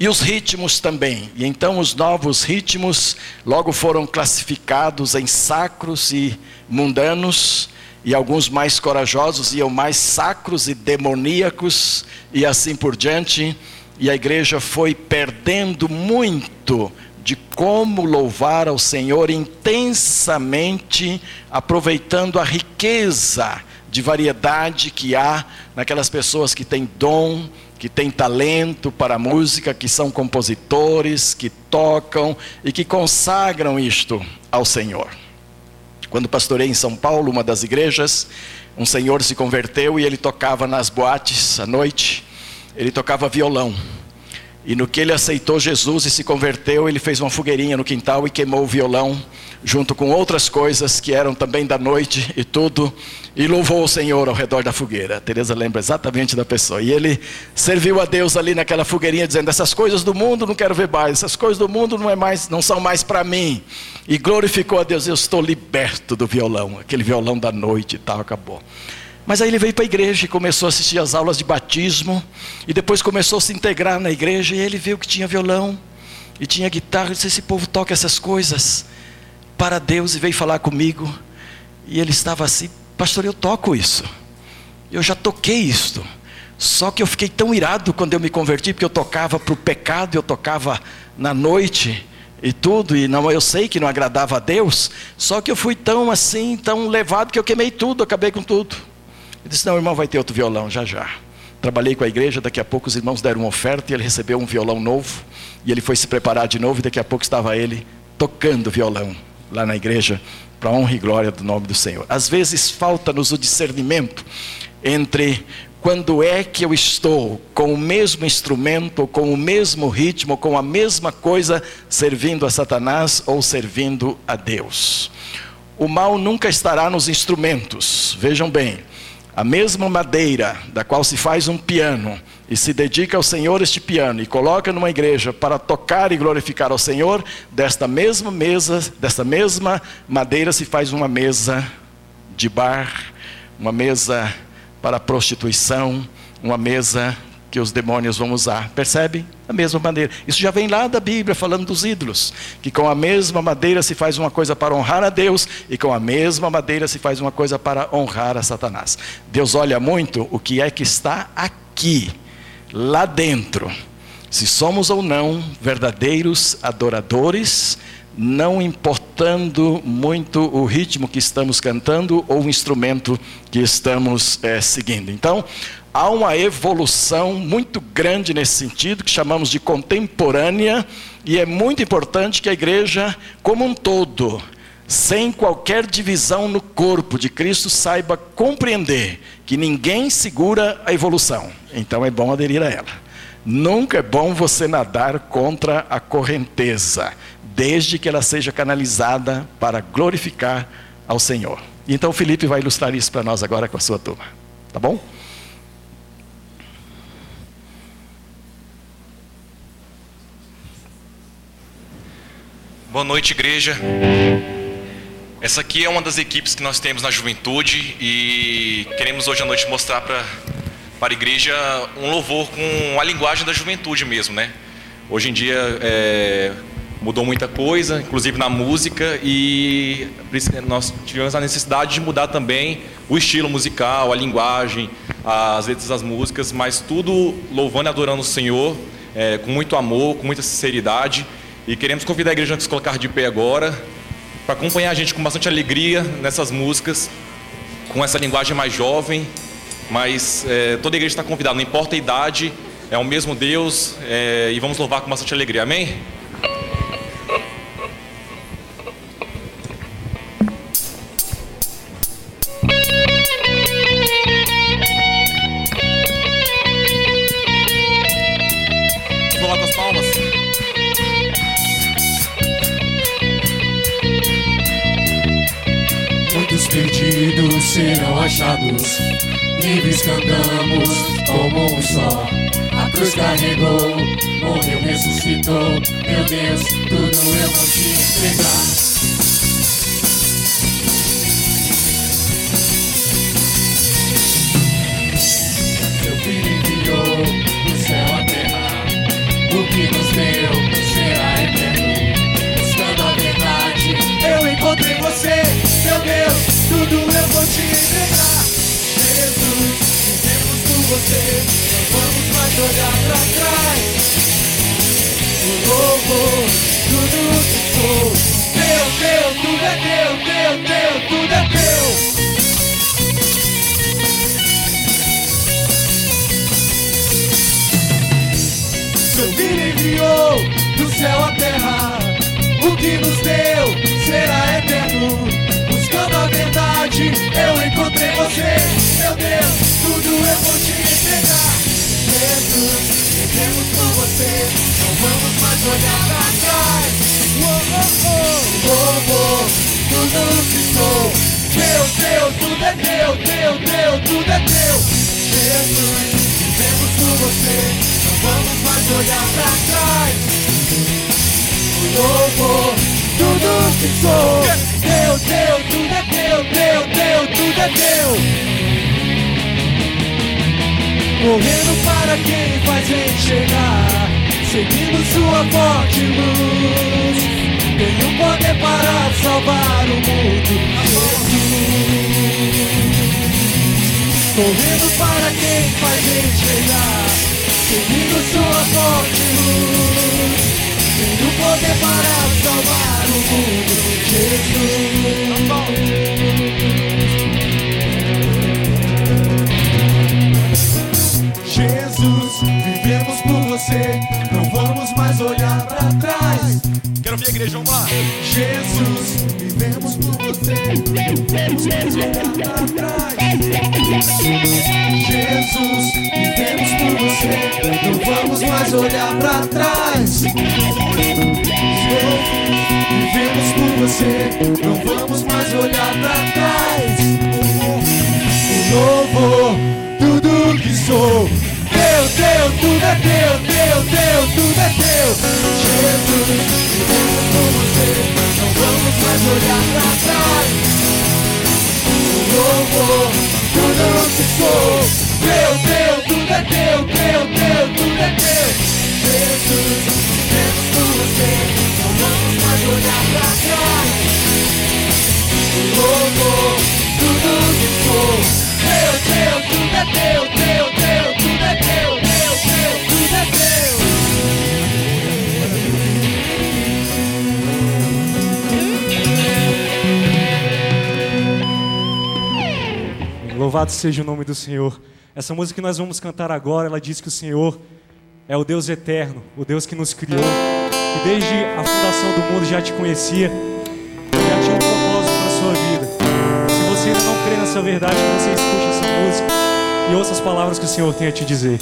E os ritmos também. E então os novos ritmos logo foram classificados em sacros e mundanos, e alguns mais corajosos iam mais sacros e demoníacos, e assim por diante. E a igreja foi perdendo muito de como louvar ao Senhor intensamente, aproveitando a riqueza de variedade que há naquelas pessoas que têm dom, que têm talento para a música, que são compositores, que tocam e que consagram isto ao Senhor. Quando pastorei em São Paulo, uma das igrejas, um senhor se converteu e ele tocava nas boates à noite, ele tocava violão. E no que ele aceitou Jesus e se converteu, ele fez uma fogueirinha no quintal e queimou o violão, junto com outras coisas que eram também da noite e tudo, e louvou o Senhor ao redor da fogueira. Teresa lembra exatamente da pessoa. E ele serviu a Deus ali naquela fogueirinha, dizendo: essas coisas do mundo não quero ver mais, essas coisas do mundo não é mais, não são mais para mim. E glorificou a Deus. Eu estou liberto do violão, aquele violão da noite e tal, acabou. Mas aí ele veio para a igreja e começou a assistir às aulas de batismo. E depois começou a se integrar na igreja. E ele viu que tinha violão e tinha guitarra. Ele disse: Esse povo toca essas coisas para Deus. E veio falar comigo. E ele estava assim, pastor, eu toco isso. Eu já toquei isto. Só que eu fiquei tão irado quando eu me converti, porque eu tocava para o pecado, eu tocava na noite e tudo, e não, eu sei que não agradava a Deus, só que eu fui tão assim, tão levado que eu queimei tudo, acabei com tudo. Ele disse: Não, irmão, vai ter outro violão já já. Trabalhei com a igreja, daqui a pouco os irmãos deram uma oferta e ele recebeu um violão novo, e ele foi se preparar de novo, e daqui a pouco estava ele tocando violão lá na igreja, para honra e glória do nome do Senhor. Às vezes falta-nos o discernimento entre quando é que eu estou com o mesmo instrumento, com o mesmo ritmo, com a mesma coisa, servindo a Satanás ou servindo a Deus. O mal nunca estará nos instrumentos, vejam bem, a mesma madeira da qual se faz um piano e se dedica ao Senhor este piano e coloca numa igreja para tocar e glorificar ao Senhor, desta mesma mesa, desta mesma madeira se faz uma mesa de bar, uma mesa para prostituição, uma mesa que os demônios vão usar. Percebe? A mesma maneira. Isso já vem lá da Bíblia falando dos ídolos, que com a mesma madeira se faz uma coisa para honrar a Deus e com a mesma madeira se faz uma coisa para honrar a Satanás. Deus olha muito o que é que está aqui, lá dentro. Se somos ou não verdadeiros adoradores, não importando muito o ritmo que estamos cantando ou o instrumento que estamos é, seguindo. Então, há uma evolução muito grande nesse sentido, que chamamos de contemporânea, e é muito importante que a igreja, como um todo, sem qualquer divisão no corpo de Cristo, saiba compreender que ninguém segura a evolução. Então é bom aderir a ela. Nunca é bom você nadar contra a correnteza desde que ela seja canalizada para glorificar ao Senhor. Então Felipe vai ilustrar isso para nós agora com a sua turma. Tá bom? Boa noite, igreja. Essa aqui é uma das equipes que nós temos na juventude e queremos hoje à noite mostrar para para a igreja um louvor com a linguagem da juventude mesmo, né? Hoje em dia é, mudou muita coisa, inclusive na música, e nós tivemos a necessidade de mudar também o estilo musical, a linguagem, as letras das músicas, mas tudo louvando e adorando o Senhor, é, com muito amor, com muita sinceridade. E queremos convidar a igreja a se colocar de pé agora, para acompanhar a gente com bastante alegria nessas músicas, com essa linguagem mais jovem, mas é, toda a igreja está convidada, não importa a idade, é o mesmo Deus, é, e vamos louvar com bastante alegria, amém? Serão achados. Livres cantamos como um só. A cruz carregou, morreu, ressuscitou. Meu Deus, tudo eu vou te entregar. Seu filho enviou do céu à terra. O que nos deu será eterno. Buscando a verdade, eu encontrei você, meu Deus tudo eu vou te entregar. Você, não vamos mais olhar pra trás. O louvor, tudo que sou, teu, teu, tudo é teu, teu, teu, tudo é teu. Seu filho enviou do céu à terra, o que nos deu será eterno a verdade, eu encontrei você. Meu Deus, tudo vou te entregar. Vivemos com você, não vamos mais olhar pra trás. Oh, oh, oh, tudo que sou, teu, teu, tudo é teu, teu, teu, tudo é teu. Jesus, vivemos com você, não vamos mais olhar pra trás. Oh, tudo que sou. Teu, teu, tudo é teu, teu, teu, tudo é teu. Morrendo para quem faz enxergar, seguindo sua forte luz. Tenho poder para salvar o mundo. Jesus, correndo para quem faz enxergar, seguindo sua forte luz. Tem o poder para salvar o mundo. Jesus. Jesus, vivemos por você, não vamos mais olhar para trás. Quero ver a igreja, vamos lá. Jesus, vivemos por você, não vamos mais olhar para trás. Jesus, vivemos por você, não vamos mais olhar para trás. Vivemos por você, não vamos mais olhar para trás. O novo, tudo que sou. Tudo é teu, teu, teu, tudo é teu. Jesus, vivemos por você, não vamos mais olhar para trás. Novo, tudo que sou. Teu, teu, tudo é teu, teu, teu, tudo é teu. Jesus, vivemos por você, não vamos mais olhar para trás. Novo, tudo que sou. Teu, teu, tudo é teu, teu, teu, tudo é teu, Louvado seja o nome do Senhor. Essa música que nós vamos cantar agora, ela diz que o Senhor é o Deus eterno, o Deus que nos criou, que desde a fundação do mundo já te conhecia, já tinha um propósito para a sua vida. Se você ainda não crê nessa verdade, você escute essa música e ouça as palavras que o Senhor tem a te dizer.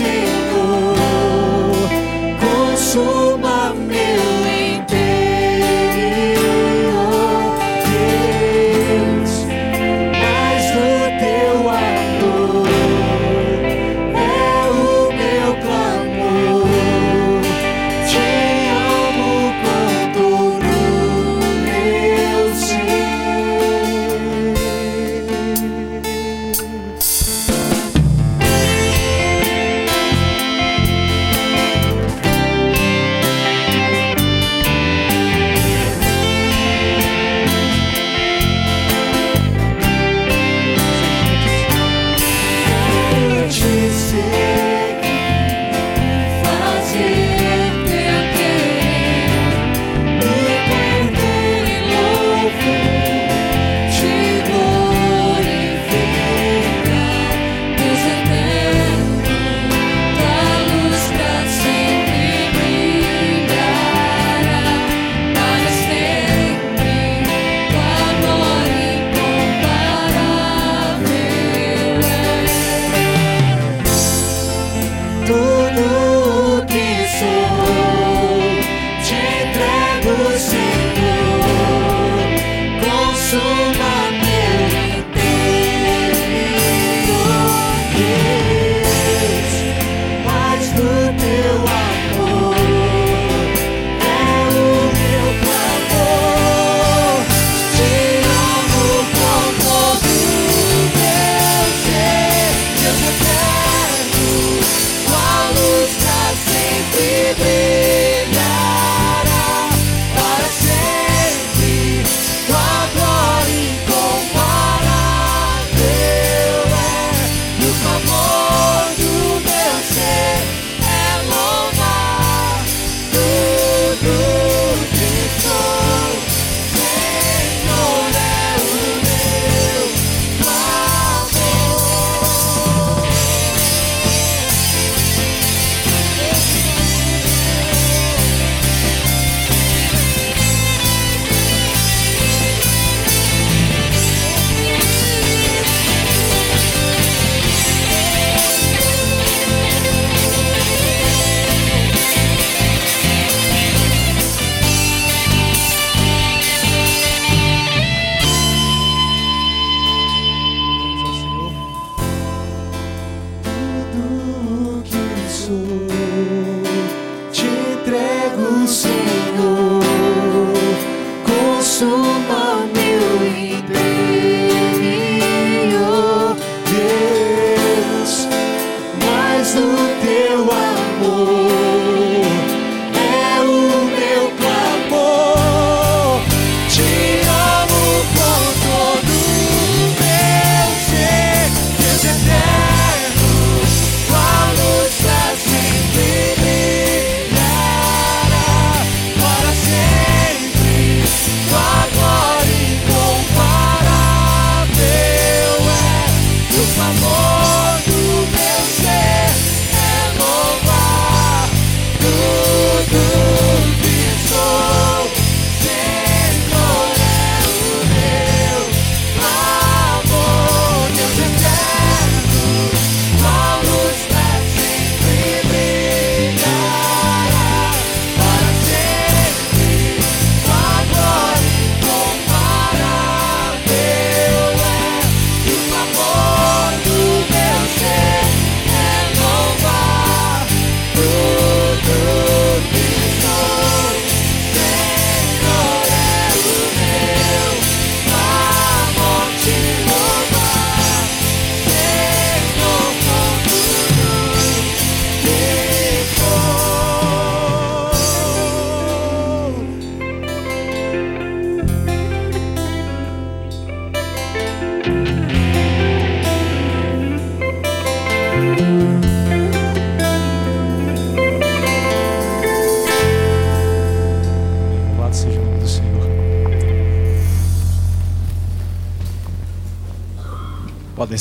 Entrego, entrego, Senhor.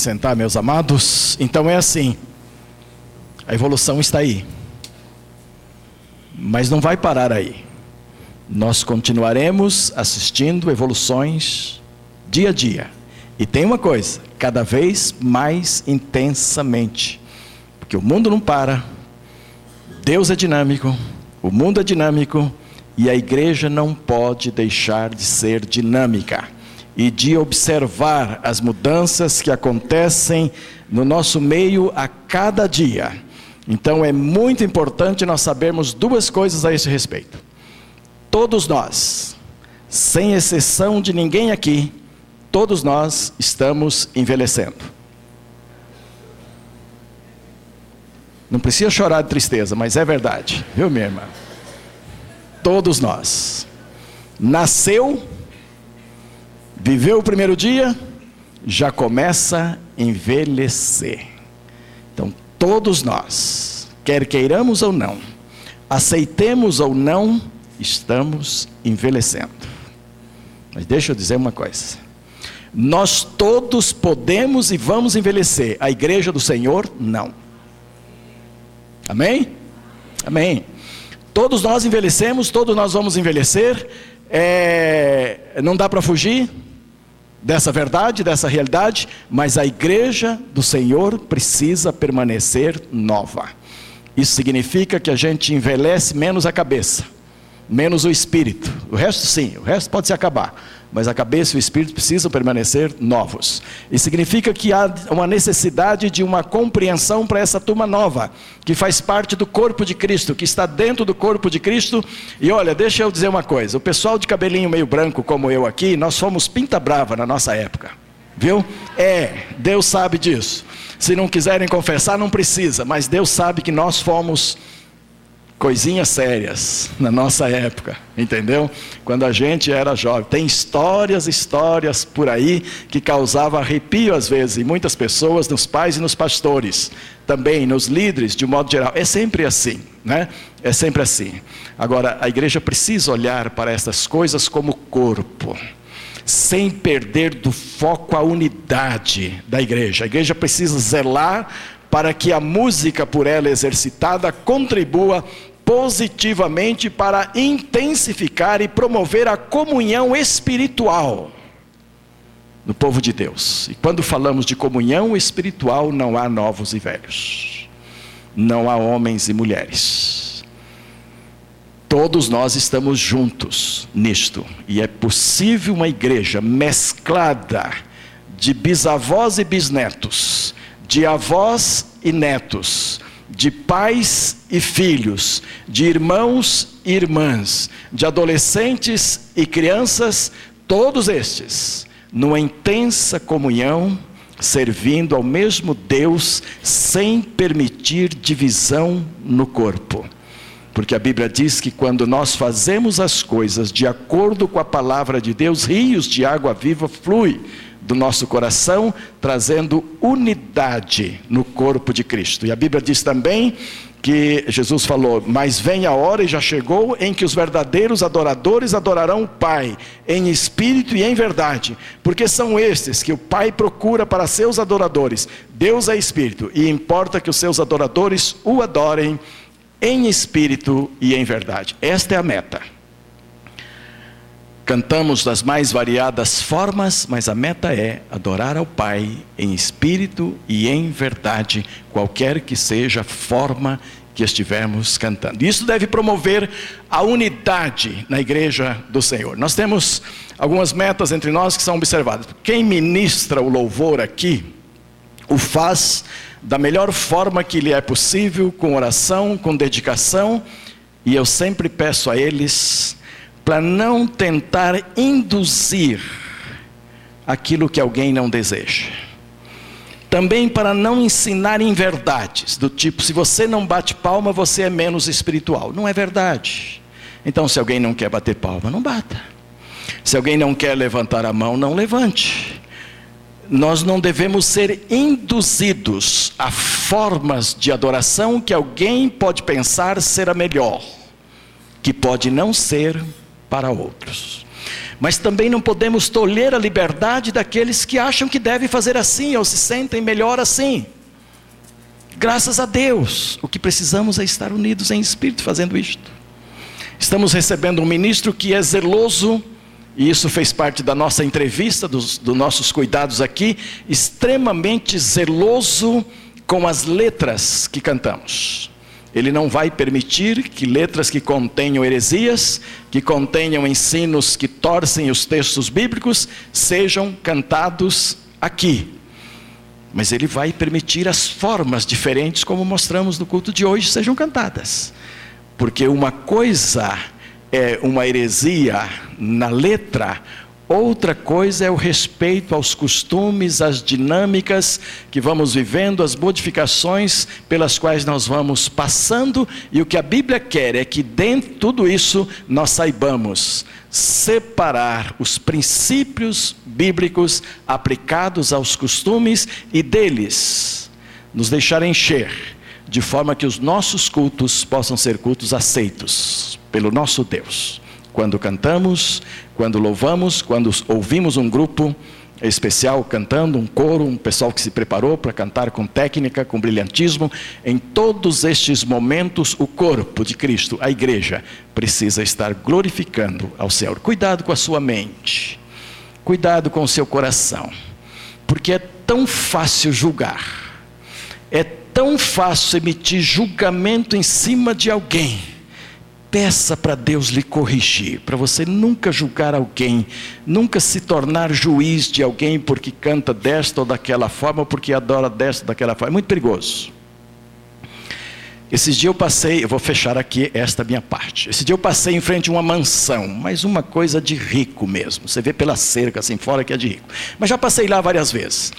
Sentar, meus amados. Então é assim: a evolução está aí, mas não vai parar aí. Nós continuaremos assistindo evoluções dia a dia. E tem uma coisa, cada vez mais intensamente, porque o mundo não para, Deus é dinâmico, o mundo é dinâmico. E a igreja não pode deixar de ser dinâmica e de observar as mudanças que acontecem no nosso meio a cada dia. Então é muito importante nós sabermos duas coisas a esse respeito. Todos nós, sem exceção de ninguém aqui, todos nós estamos envelhecendo. Não precisa chorar de tristeza, mas é verdade, viu, minha irmã? Todos nós. Nasceu, viveu o primeiro dia, já começa a envelhecer. Então, todos nós, quer queiramos ou não, aceitemos ou não, estamos envelhecendo. Mas deixa eu dizer uma coisa. Nós todos podemos e vamos envelhecer. A igreja do Senhor, não. Amém? Amém. Todos nós envelhecemos, todos nós vamos envelhecer. É, não dá para fugir dessa verdade, dessa realidade, mas a igreja do Senhor precisa permanecer nova. Isso significa que a gente envelhece menos a cabeça, menos o espírito. O resto sim, o resto pode se acabar mas a cabeça e o espírito precisam permanecer novos. E significa que há uma necessidade de uma compreensão para essa turma nova, que faz parte do corpo de Cristo, que está dentro do corpo de Cristo. E olha, deixa eu dizer uma coisa: o pessoal de cabelinho meio branco, como eu aqui, nós fomos pinta brava na nossa época, viu? É, Deus sabe disso. Se não quiserem confessar, não precisa, mas Deus sabe que nós fomos coisinhas sérias na nossa época, entendeu? Quando a gente era jovem. Tem histórias, histórias por aí que causavam arrepio às vezes em muitas pessoas, nos pais e nos pastores, também nos líderes de um modo geral. É sempre assim, né? É sempre assim. Agora, a igreja precisa olhar para essas coisas como corpo sem perder do foco a unidade da igreja. A igreja precisa zelar para que a música por ela exercitada contribua positivamente para intensificar e promover a comunhão espiritual no povo de Deus. E quando falamos de comunhão espiritual, não há novos e velhos, não há homens e mulheres. Todos nós estamos juntos nisto, e é possível uma igreja mesclada de bisavós e bisnetos, de avós e netos, de pais e filhos, de irmãos e irmãs, de adolescentes e crianças, todos estes, numa intensa comunhão, servindo ao mesmo Deus, sem permitir divisão no corpo. Porque a Bíblia diz que quando nós fazemos as coisas de acordo com a palavra de Deus, rios de água viva fluem do nosso coração, trazendo unidade no corpo de Cristo. E a Bíblia diz também que Jesus falou: Mas vem a hora e já chegou em que os verdadeiros adoradores adorarão o Pai, em espírito e em verdade, porque são estes que o Pai procura para seus adoradores. Deus é espírito e importa que os seus adoradores o adorem em espírito e em verdade. Esta é a meta. Cantamos das mais variadas formas, mas a meta é adorar ao Pai em espírito e em verdade, qualquer que seja a forma que estivermos cantando. Isso deve promover a unidade na igreja do Senhor. Nós temos algumas metas entre nós que são observadas. Quem ministra o louvor aqui, o faz da melhor forma que lhe é possível, com oração, com dedicação, e eu sempre peço a eles para não tentar induzir aquilo que alguém não deseja. Também para não ensinar em verdades, do tipo, se você não bate palma, você é menos espiritual. Não é verdade. Então, se alguém não quer bater palma, não bata. Se alguém não quer levantar a mão, não levante. Nós não devemos ser induzidos a formas de adoração que alguém pode pensar ser a melhor, que pode não ser para outros. Mas também não podemos tolher a liberdade daqueles que acham que devem fazer assim ou se sentem melhor assim. Graças a Deus, o que precisamos é estar unidos em espírito fazendo isto. Estamos recebendo um ministro que é zeloso, e isso fez parte da nossa entrevista, dos, dos nossos cuidados aqui, extremamente zeloso com as letras que cantamos. Ele não vai permitir que letras que contenham heresias, que contenham ensinos que torcem os textos bíblicos, sejam cantados aqui. Mas ele vai permitir as formas diferentes, como mostramos no culto de hoje, sejam cantadas. Porque uma coisa é uma heresia na letra, outra coisa é o respeito aos costumes, às dinâmicas que vamos vivendo, as modificações pelas quais nós vamos passando, e o que a Bíblia quer é que dentro de tudo isso nós saibamos separar os princípios bíblicos aplicados aos costumes e deles nos deixar encher, de forma que os nossos cultos possam ser cultos aceitos pelo nosso Deus. Quando cantamos, quando louvamos, quando ouvimos um grupo especial cantando, um coro, um pessoal que se preparou para cantar com técnica, com brilhantismo, em todos estes momentos, o corpo de Cristo, a igreja, precisa estar glorificando ao Senhor. Cuidado com a sua mente, cuidado com o seu coração, porque é tão fácil julgar, é tão fácil emitir julgamento em cima de alguém Peça para Deus lhe corrigir, para você nunca julgar alguém, nunca se tornar juiz de alguém porque canta desta ou daquela forma, porque adora desta ou daquela forma. É muito perigoso. Esses dias eu passei, eu vou fechar aqui esta minha parte. Esse dia eu passei em frente a uma mansão, mas uma coisa de rico mesmo. Você vê pela cerca assim fora que é de rico. Mas já passei lá várias vezes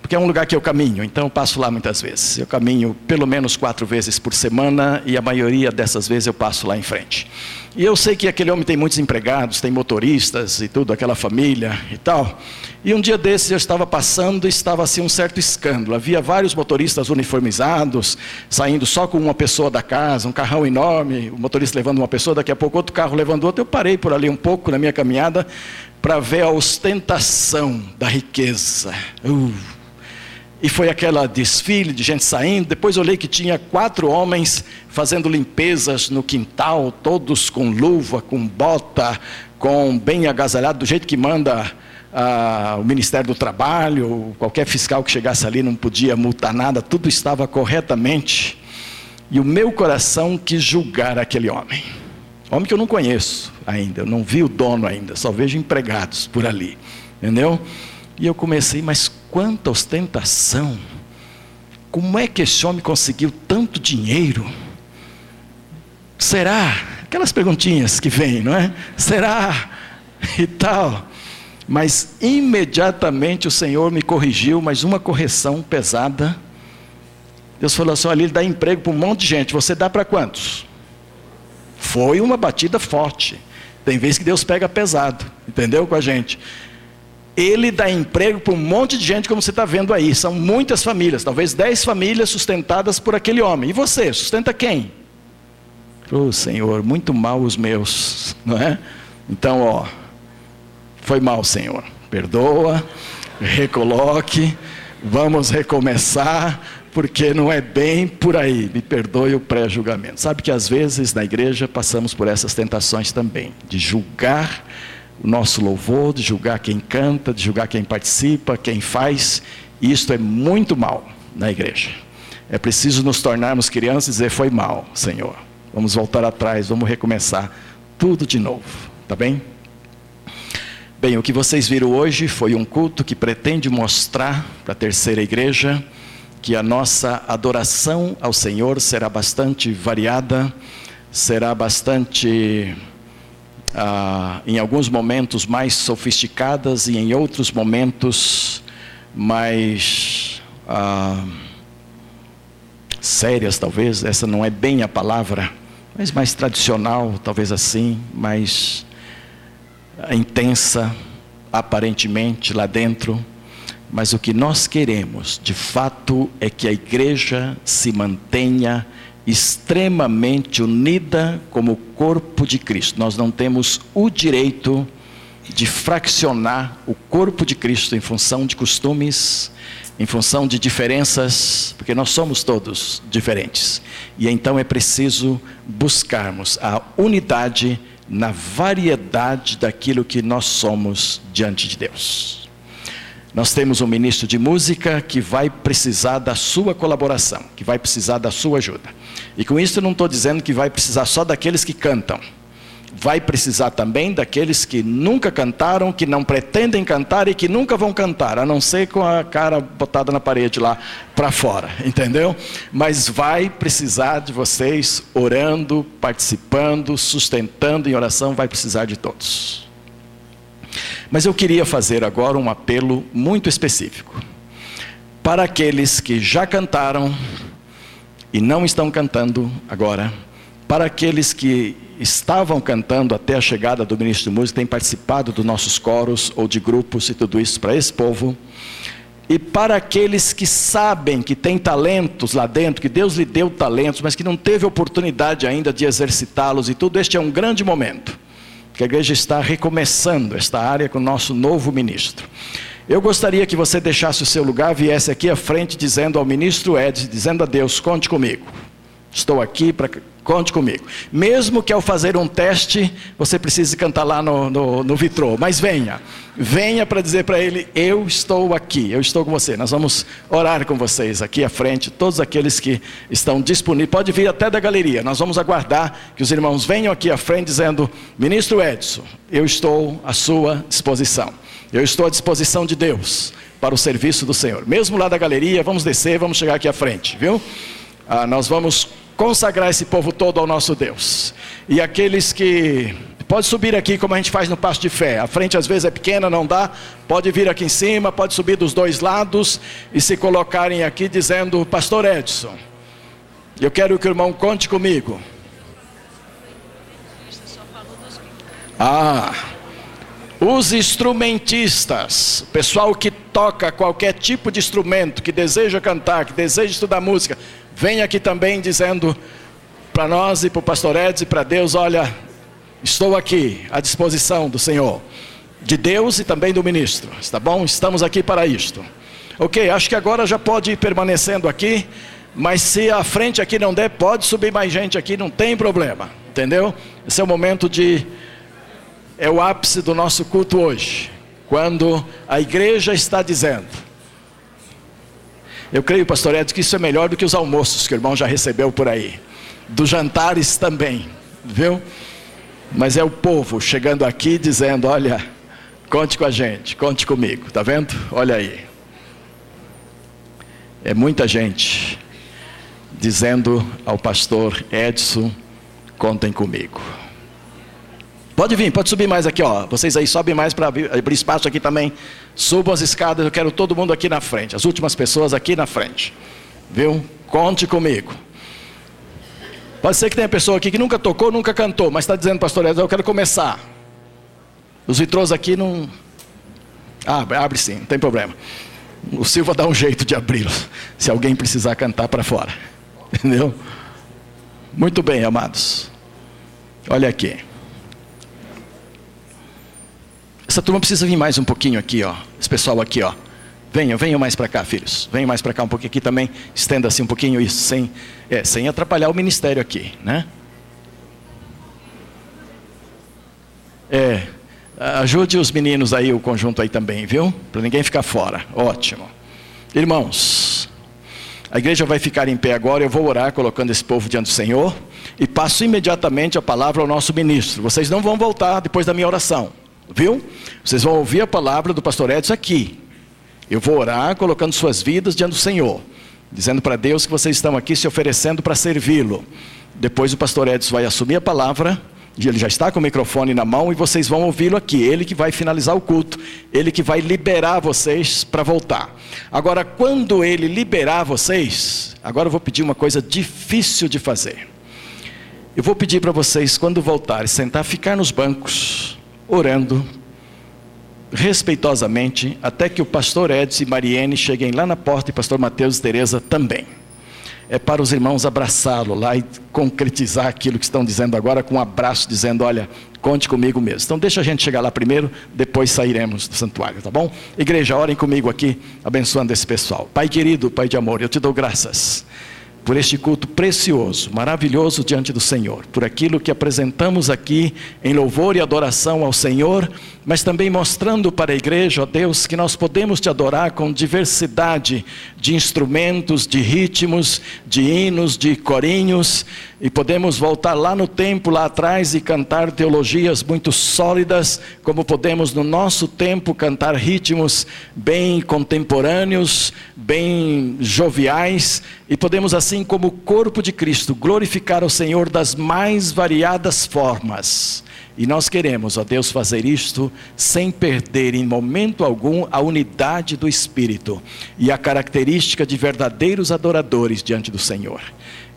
porque é um lugar que eu caminho, então eu passo lá muitas vezes. Eu caminho pelo menos quatro vezes por semana e a maioria dessas vezes eu passo lá em frente. E eu sei que aquele homem tem muitos empregados, tem motoristas e tudo, aquela família e tal. E um dia desses eu estava passando e estava assim um certo escândalo. Havia vários motoristas uniformizados, saindo só com uma pessoa da casa, um carrão enorme, o motorista levando uma pessoa, daqui a pouco outro carro levando outro. Eu parei por ali um pouco na minha caminhada para ver a ostentação da riqueza. Uh e foi aquela desfile de gente saindo. Depois olhei que tinha quatro homens fazendo limpezas no quintal, todos com luva, com bota, com bem agasalhado, do jeito que manda ah, o Ministério do Trabalho. Qualquer fiscal que chegasse ali não podia multar nada, tudo estava corretamente. E o meu coração quis julgar aquele homem. Homem que eu não conheço ainda, eu não vi o dono ainda, só vejo empregados por ali. Entendeu? E eu comecei, mas quanta ostentação! Como é que esse homem conseguiu tanto dinheiro? Será? Aquelas perguntinhas que vêm, não é? Será? E tal. Mas imediatamente o Senhor me corrigiu, mas uma correção pesada. Deus falou assim: olha, ele dá emprego para um monte de gente. Você dá para quantos? Foi uma batida forte. Tem vezes que Deus pega pesado, entendeu com a gente? Ele dá emprego para um monte de gente, como você está vendo aí. São muitas famílias, talvez 10 famílias sustentadas por aquele homem. E você, sustenta quem? Oh, Senhor, muito mal os meus, não é? Então, ó, foi mal, Senhor. Perdoa, recoloque, vamos recomeçar, porque não é bem por aí. Me perdoe o pré-julgamento. Sabe que às vezes na igreja passamos por essas tentações também, de julgar o nosso louvor, de julgar quem canta, de julgar quem participa, quem faz. E isto é muito mal na igreja. É preciso nos tornarmos crianças e dizer: foi mal, Senhor. Vamos voltar atrás, vamos recomeçar tudo de novo. Tá bem? Bem, o que vocês viram hoje foi um culto que pretende mostrar para a terceira igreja que a nossa adoração ao Senhor será bastante variada, será bastante ah, em alguns momentos mais sofisticadas e em outros momentos mais ah, sérias, talvez. Essa não é bem a palavra, mas mais tradicional, talvez assim, mais intensa, aparentemente lá dentro. Mas o que nós queremos, de fato, é que a igreja se mantenha extremamente unida como corpo de Cristo. Nós não temos o direito de fraccionar o corpo de Cristo em função de costumes, em função de diferenças, porque nós somos todos diferentes. E então é preciso buscarmos a unidade na variedade daquilo que nós somos diante de Deus. Nós temos um ministro de música que vai precisar da sua colaboração, que vai precisar da sua ajuda. E com isso não estou dizendo que vai precisar só daqueles que cantam. Vai precisar também daqueles que nunca cantaram, que não pretendem cantar e que nunca vão cantar, a não ser com a cara botada na parede lá para fora, entendeu? Mas vai precisar de vocês orando, participando, sustentando em oração, vai precisar de todos. Mas eu queria fazer agora um apelo muito específico. Para aqueles que já cantaram e não estão cantando agora, para aqueles que estavam cantando até a chegada do ministro de música, têm participado dos nossos coros ou de grupos e tudo isso para esse povo, e para aqueles que sabem que tem talentos lá dentro, que Deus lhe deu talentos, mas que não teve oportunidade ainda de exercitá-los e tudo, este é um grande momento que a igreja está recomeçando esta área com o nosso novo ministro. Eu gostaria que você deixasse o seu lugar, viesse aqui à frente dizendo ao ministro Ed, dizendo a Deus: conte comigo. Estou aqui para. Conte comigo. Mesmo que ao fazer um teste, você precise cantar lá no, no, no vitrô. Mas venha. Venha para dizer para ele: Eu estou aqui, eu estou com você. Nós vamos orar com vocês aqui à frente, todos aqueles que estão disponíveis. Pode vir até da galeria. Nós vamos aguardar que os irmãos venham aqui à frente dizendo: Ministro Edson, eu estou à sua disposição. Eu estou à disposição de Deus para o serviço do Senhor. Mesmo lá da galeria, vamos descer, vamos chegar aqui à frente, viu? Ah, nós vamos consagrar esse povo todo ao nosso Deus. E aqueles que. Pode subir aqui como a gente faz no passo de fé. A frente às vezes é pequena, não dá. Pode vir aqui em cima, pode subir dos dois lados e se colocarem aqui dizendo: Pastor Edson, eu quero que o irmão conte comigo. Ah, os instrumentistas, pessoal que toca qualquer tipo de instrumento, que deseja cantar, que deseja estudar música, vem aqui também dizendo para nós e para o pastor Edson e para Deus: olha, estou aqui à disposição do Senhor, de Deus e também do ministro, está bom? Estamos aqui para isto. Ok, acho que agora já pode ir permanecendo aqui, mas se a frente aqui não der, pode subir mais gente aqui, não tem problema, entendeu? Esse é o momento de. É o ápice do nosso culto hoje, quando a igreja está dizendo eu creio, pastor Edson, que isso é melhor do que os almoços que o irmão já recebeu por aí. Dos jantares também, viu? Mas é o povo chegando aqui dizendo: olha, conte com a gente, conte comigo, tá vendo? Olha aí. É muita gente dizendo ao pastor Edson: contem comigo. Pode vir, pode subir mais aqui, ó. Vocês aí sobem mais para abrir, espaço aqui também. Subam as escadas, eu quero todo mundo aqui na frente. As últimas pessoas aqui na frente. Viu? Conte comigo. Pode ser que tenha pessoa aqui que nunca tocou, nunca cantou, mas está dizendo, pastor eu quero começar. Os vitrôs aqui não. Abre, abre sim, não tem problema. O Silva dá um jeito de abri-los, se alguém precisar cantar para fora. Entendeu? Muito bem, amados. Olha aqui. Essa turma precisa vir mais um pouquinho aqui, ó. Esse pessoal aqui, ó. Venham, venham mais para cá, filhos. Venham mais para cá um pouquinho aqui também. Estenda-se um pouquinho isso, sem, é, sem atrapalhar o ministério aqui, né? É, ajude os meninos aí, o conjunto aí também, viu? Para ninguém ficar fora. Ótimo. Irmãos, a igreja vai ficar em pé agora. Eu vou orar colocando esse povo diante do Senhor. E passo imediatamente a palavra ao nosso ministro. Vocês não vão voltar depois da minha oração. Viu? Vocês vão ouvir a palavra do pastor Edson aqui. Eu vou orar colocando suas vidas diante do Senhor, dizendo para Deus que vocês estão aqui se oferecendo para servi-lo. Depois o pastor Edson vai assumir a palavra, e ele já está com o microfone na mão e vocês vão ouvi-lo aqui. Ele que vai finalizar o culto, ele que vai liberar vocês para voltar. Agora, quando ele liberar vocês, agora eu vou pedir uma coisa difícil de fazer. Eu vou pedir para vocês, quando voltarem, sentar, ficar nos bancos orando respeitosamente até que o pastor Edson e Mariene cheguem lá na porta e pastor Mateus e Teresa também. é para os irmãos abraçá-lo lá e concretizar aquilo que estão dizendo agora com um abraço, dizendo: Olha, conte comigo mesmo. Então, deixa a gente chegar lá primeiro, depois sairemos do santuário, tá bom? Igreja, orem comigo aqui, abençoando esse pessoal. Pai querido, Pai de amor, eu te dou graças por este culto precioso, maravilhoso diante do Senhor, por aquilo que apresentamos aqui em louvor e adoração ao Senhor, mas também mostrando para a igreja, ó Deus, que nós podemos te adorar com diversidade de instrumentos, de ritmos, de hinos, de corinhos, e podemos voltar lá no tempo, lá atrás, e cantar teologias muito sólidas, como podemos no nosso tempo cantar ritmos bem contemporâneos, bem joviais, e podemos assim, como corpo de Cristo, glorificar o Senhor das mais variadas formas. E nós queremos, ó Deus, fazer isto sem perder em momento algum a unidade do Espírito e a característica de verdadeiros adoradores diante do Senhor.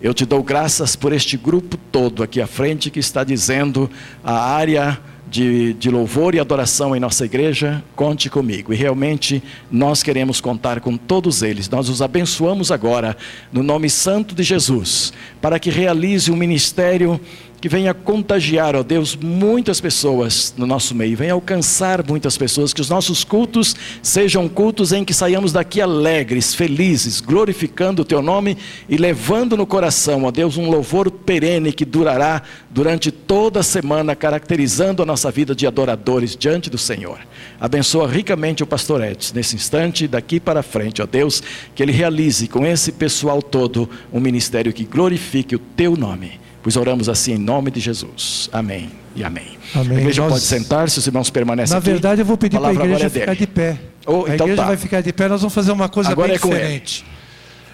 Eu te dou graças por este grupo todo aqui à frente que está dizendo a área de, de, louvor e adoração em nossa igreja, conte comigo. E realmente nós queremos contar com todos eles. Nós os abençoamos agora, no nome santo de Jesus, para que realize um ministério que venha contagiar, ó Deus, muitas pessoas no nosso meio, venha alcançar muitas pessoas, que os nossos cultos sejam cultos em que saiamos daqui alegres, felizes, glorificando o Teu nome e levando no coração, ó Deus, um louvor perene que durará durante toda a semana, caracterizando a nossa vida de adoradores diante do Senhor. Abençoa ricamente o pastor Edson nesse instante, daqui para frente, ó Deus, que ele realize com esse pessoal todo um ministério que glorifique o Teu nome. Pois oramos assim em nome de Jesus. Amém e amém. amém. A igreja Nós... pode sentar, se os irmãos permanecem Na aqui. verdade, eu vou pedir para a igreja é ficar de pé. Oh, a então igreja tá. vai ficar de pé, nós vamos fazer uma coisa Agora bem é diferente.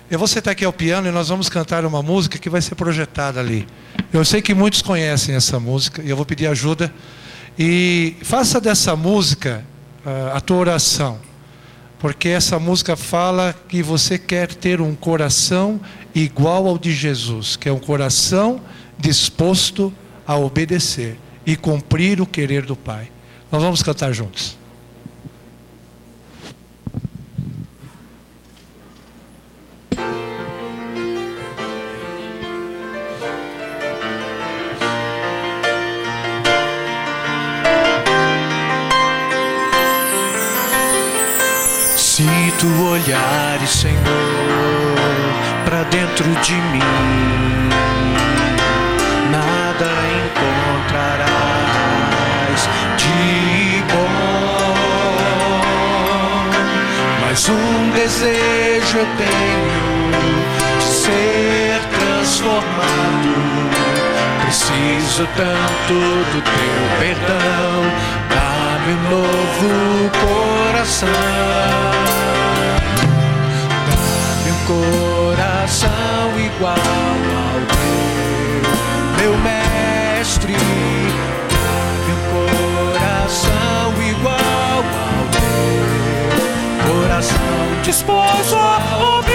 Eu vou sentar aqui ao piano e nós vamos cantar uma música que vai ser projetada ali. Eu sei que muitos conhecem essa música e eu vou pedir ajuda. E faça dessa música uh, a tua oração. Porque essa música fala que você quer ter um coração igual ao de Jesus, que é um coração disposto a obedecer e cumprir o querer do Pai. Nós vamos cantar juntos. Se tu olhares, Senhor, para dentro de mim, Mas um desejo eu tenho de ser transformado. Preciso tanto do teu perdão, dá-me um novo coração. Dá-me um coração igual ao teu, meu mestre. Disposto a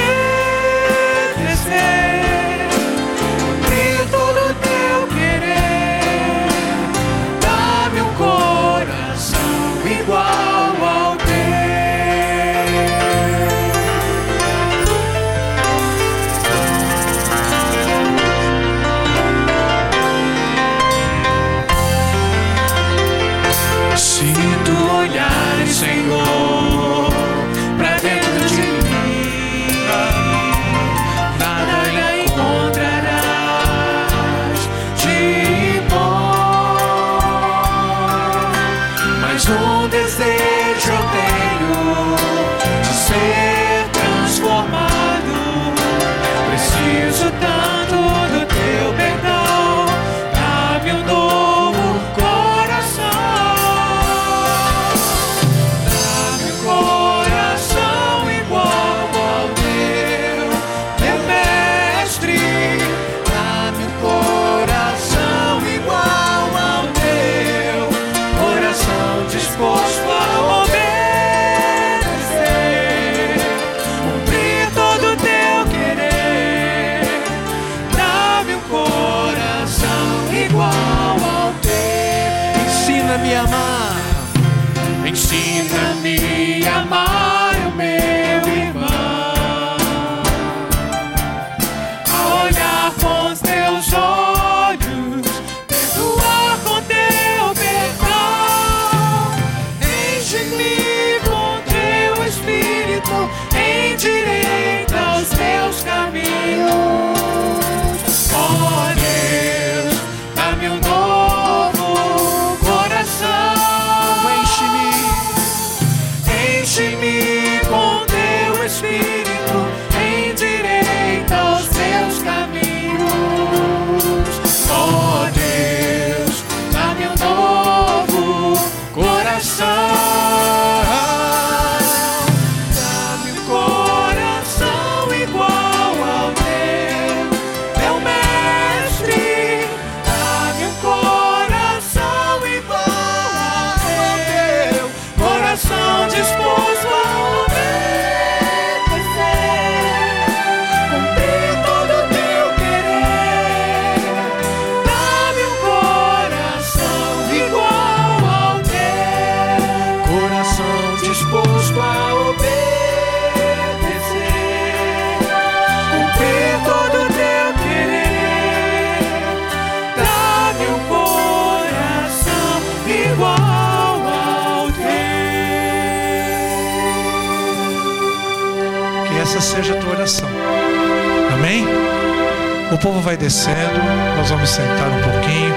vai descendo, nós vamos sentar um pouquinho.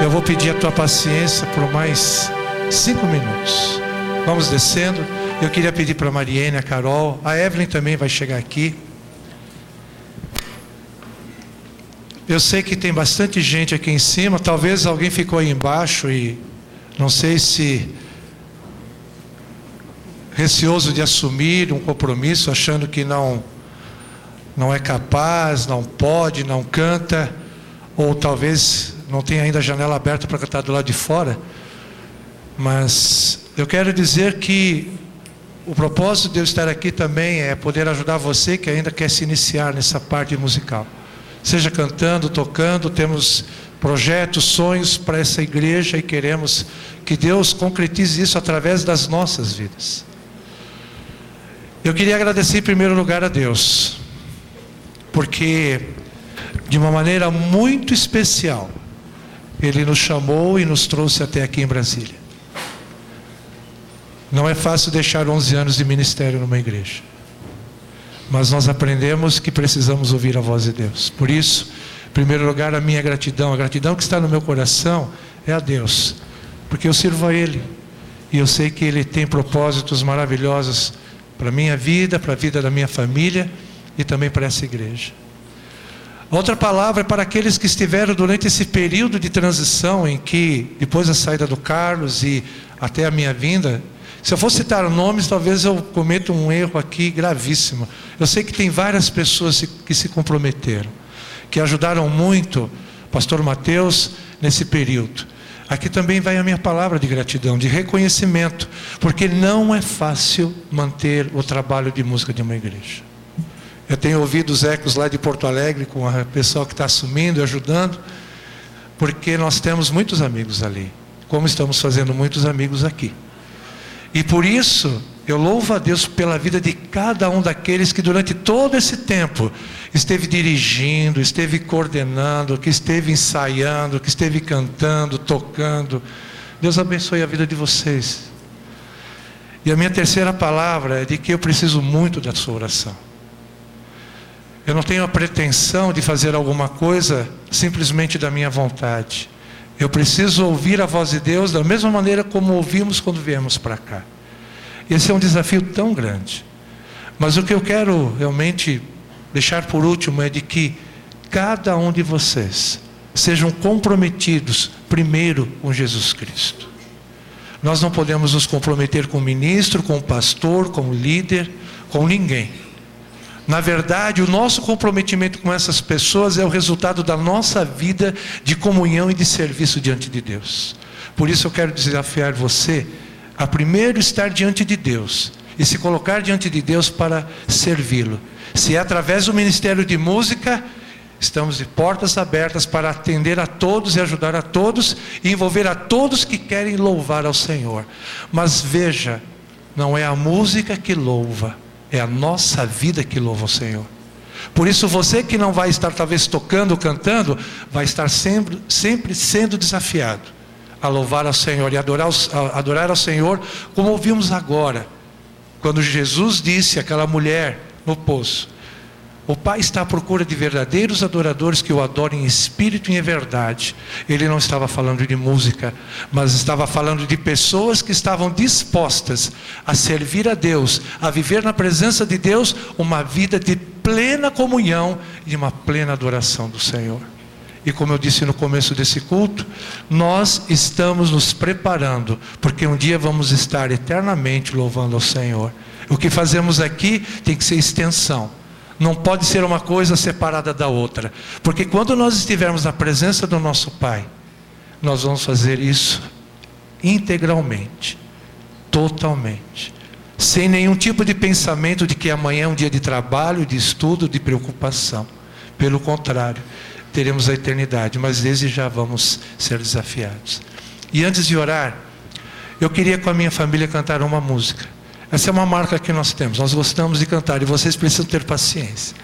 Eu vou pedir a tua paciência por mais cinco minutos. Vamos descendo. Eu queria pedir para a Mariene, a Carol, a Evelyn também vai chegar aqui. Eu sei que tem bastante gente aqui em cima, talvez alguém ficou aí embaixo e não sei se receoso de assumir um compromisso, achando que não não é capaz, não pode, não canta, ou talvez não tenha ainda a janela aberta para cantar do lado de fora. Mas eu quero dizer que o propósito de eu estar aqui também é poder ajudar você que ainda quer se iniciar nessa parte musical. Seja cantando, tocando, temos projetos, sonhos para essa igreja e queremos que Deus concretize isso através das nossas vidas. Eu queria agradecer em primeiro lugar a Deus, porque de uma maneira muito especial, Ele nos chamou e nos trouxe até aqui em Brasília. Não é fácil deixar 11 anos de ministério numa igreja, mas nós aprendemos que precisamos ouvir a voz de Deus. Por isso, em primeiro lugar, a minha gratidão, a gratidão que está no meu coração é a Deus, porque eu sirvo a Ele e eu sei que Ele tem propósitos maravilhosos para a minha vida, para a vida da minha família e também para essa igreja. Outra palavra é para aqueles que estiveram durante esse período de transição em que, depois da saída do Carlos e até a minha vinda, se eu for citar nomes, talvez eu cometa um erro aqui gravíssimo. Eu sei que tem várias pessoas que se comprometeram, que ajudaram muito, Pastor Mateus, nesse período. Aqui também vai a minha palavra de gratidão, de reconhecimento, porque não é fácil manter o trabalho de música de uma igreja. Eu tenho ouvido os ecos lá de Porto Alegre com a pessoa que está assumindo, ajudando, porque nós temos muitos amigos ali, como estamos fazendo muitos amigos aqui. E por isso eu louvo a Deus pela vida de cada um daqueles que durante todo esse tempo esteve dirigindo, esteve coordenando, que esteve ensaiando, que esteve cantando, tocando. Deus abençoe a vida de vocês. E a minha terceira palavra é de que eu preciso muito da sua oração. Eu não tenho a pretensão de fazer alguma coisa simplesmente da minha vontade. Eu preciso ouvir a voz de Deus da mesma maneira como ouvimos quando viemos para cá. Esse é um desafio tão grande. Mas o que eu quero realmente deixar por último é de que cada um de vocês sejam comprometidos primeiro com Jesus Cristo. Nós não podemos nos comprometer com o ministro, com o pastor, com o líder, com ninguém. Na verdade, o nosso comprometimento com essas pessoas é o resultado da nossa vida de comunhão e de serviço diante de Deus. Por isso eu quero desafiar você a primeiro estar diante de Deus e se colocar diante de Deus para servi-lo. Se é através do ministério de música, estamos de portas abertas para atender a todos e ajudar a todos e envolver a todos que querem louvar ao Senhor. Mas veja, não é a música que louva, é a nossa vida que louva ao Senhor. Por isso, você que não vai estar talvez tocando, cantando, vai estar sempre, sempre sendo desafiado a louvar ao Senhor e adorar, adorar ao Senhor, como ouvimos agora, quando Jesus disse àquela mulher no poço: O Pai está à procura de verdadeiros adoradores que o adorem em espírito e em verdade. Ele não estava falando de música, mas estava falando de pessoas que estavam dispostas a servir a Deus, a viver na presença de Deus uma vida de plena comunhão e uma plena adoração do Senhor. E como eu disse no começo desse culto, nós estamos nos preparando, porque um dia vamos estar eternamente louvando ao Senhor. O que fazemos aqui tem que ser extensão. Não pode ser uma coisa separada da outra. Porque quando nós estivermos na presença do nosso Pai, nós vamos fazer isso integralmente, totalmente, sem nenhum tipo de pensamento de que amanhã é um dia de trabalho, de estudo, de preocupação. Pelo contrário, teremos a eternidade, mas desde já vamos ser desafiados. E antes de orar, eu queria com a minha família cantar uma música. Essa é uma marca que nós temos, nós gostamos de cantar e vocês precisam ter paciência.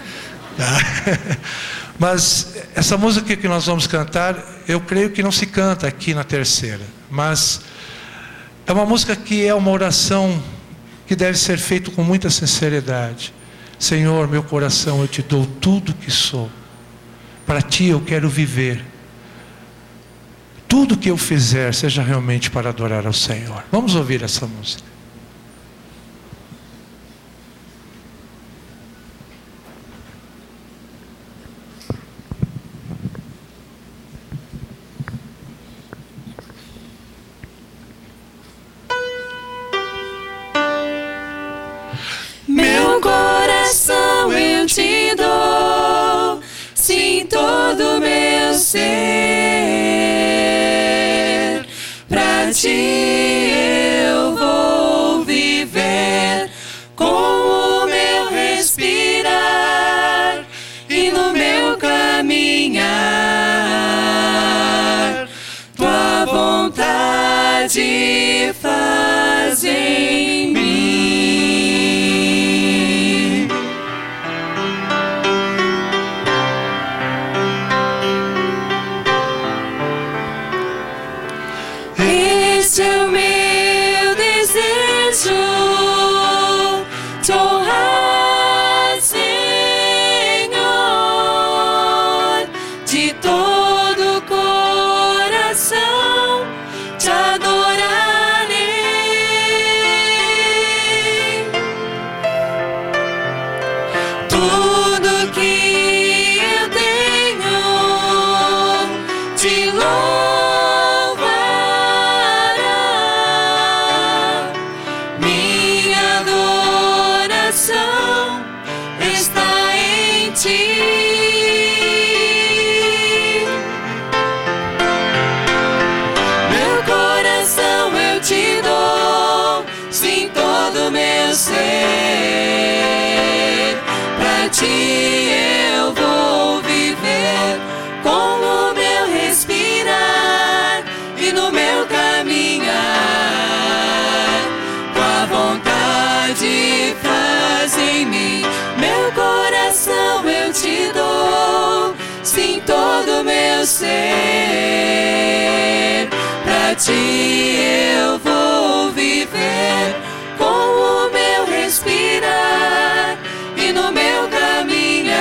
Tá? Mas essa música que nós vamos cantar, eu creio que não se canta aqui na terceira, mas é uma música que é uma oração que deve ser feita com muita sinceridade. Senhor, meu coração eu te dou tudo que sou. Para ti eu quero viver. Tudo que eu fizer seja realmente para adorar ao Senhor. Vamos ouvir essa música. Pra ti eu vou viver com o meu respirar e no meu caminhar.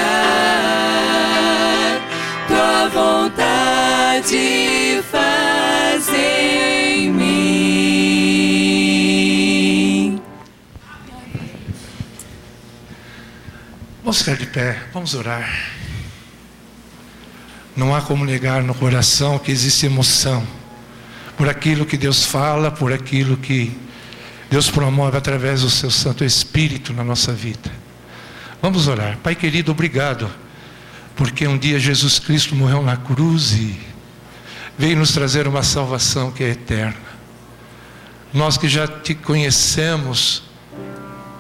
Tua vontade faz em mim. Vamos ficar de pé, vamos orar. Não há como negar no coração que existe emoção por aquilo que Deus fala, por aquilo que Deus promove através do seu Santo Espírito na nossa vida. Vamos orar. Pai querido, obrigado, porque um dia Jesus Cristo morreu na cruz e veio nos trazer uma salvação que é eterna. Nós que já te conhecemos,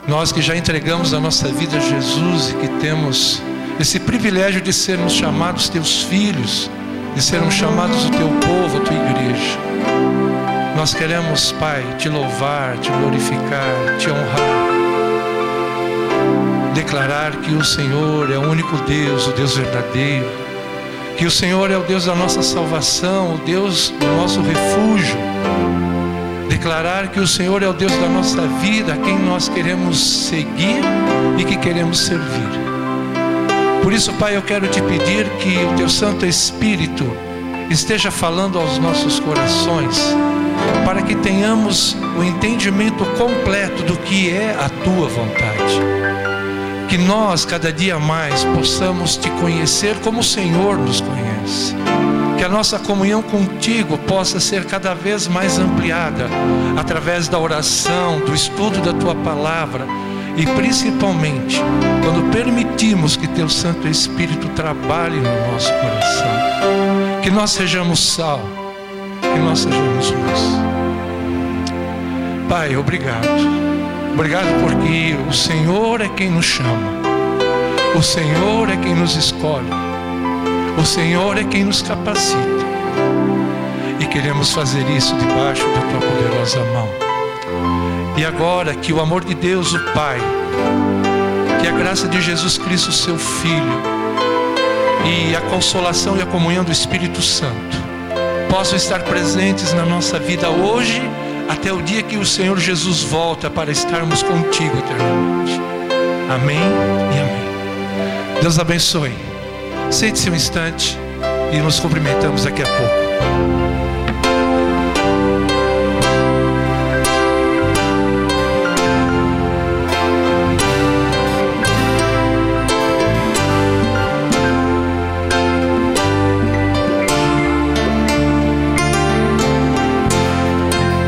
nós que já entregamos a nossa vida a Jesus e que temos esse privilégio de sermos chamados teus filhos, de sermos chamados o teu povo, a tua igreja. Nós queremos, Pai, te louvar, te glorificar, te honrar. Declarar que o Senhor é o único Deus, o Deus verdadeiro. Que o Senhor é o Deus da nossa salvação, o Deus do nosso refúgio. Declarar que o Senhor é o Deus da nossa vida, a quem nós queremos seguir e que queremos servir. Por isso, Pai, eu quero te pedir que o teu Santo Espírito esteja falando aos nossos corações, para que tenhamos o entendimento completo do que é a tua vontade. Que nós, cada dia mais, possamos te conhecer como o Senhor nos conhece. Que a nossa comunhão contigo possa ser cada vez mais ampliada através da oração, do estudo da tua palavra e principalmente quando permitimos que teu Santo Espírito trabalhe no nosso coração. Que nós sejamos sal, que nós sejamos luz. Pai, obrigado. Obrigado porque o Senhor é quem nos chama. O Senhor é quem nos escolhe. O Senhor é quem nos capacita. E queremos fazer isso debaixo da tua poderosa mão. E agora que o amor de Deus, o Pai, que a graça de Jesus Cristo, seu Filho, e a consolação e a comunhão do Espírito Santo possam estar presentes na nossa vida hoje, até o dia que o Senhor Jesus volta para estarmos contigo eternamente. Amém Deus abençoe. Sente-se um instante e nos cumprimentamos daqui a pouco.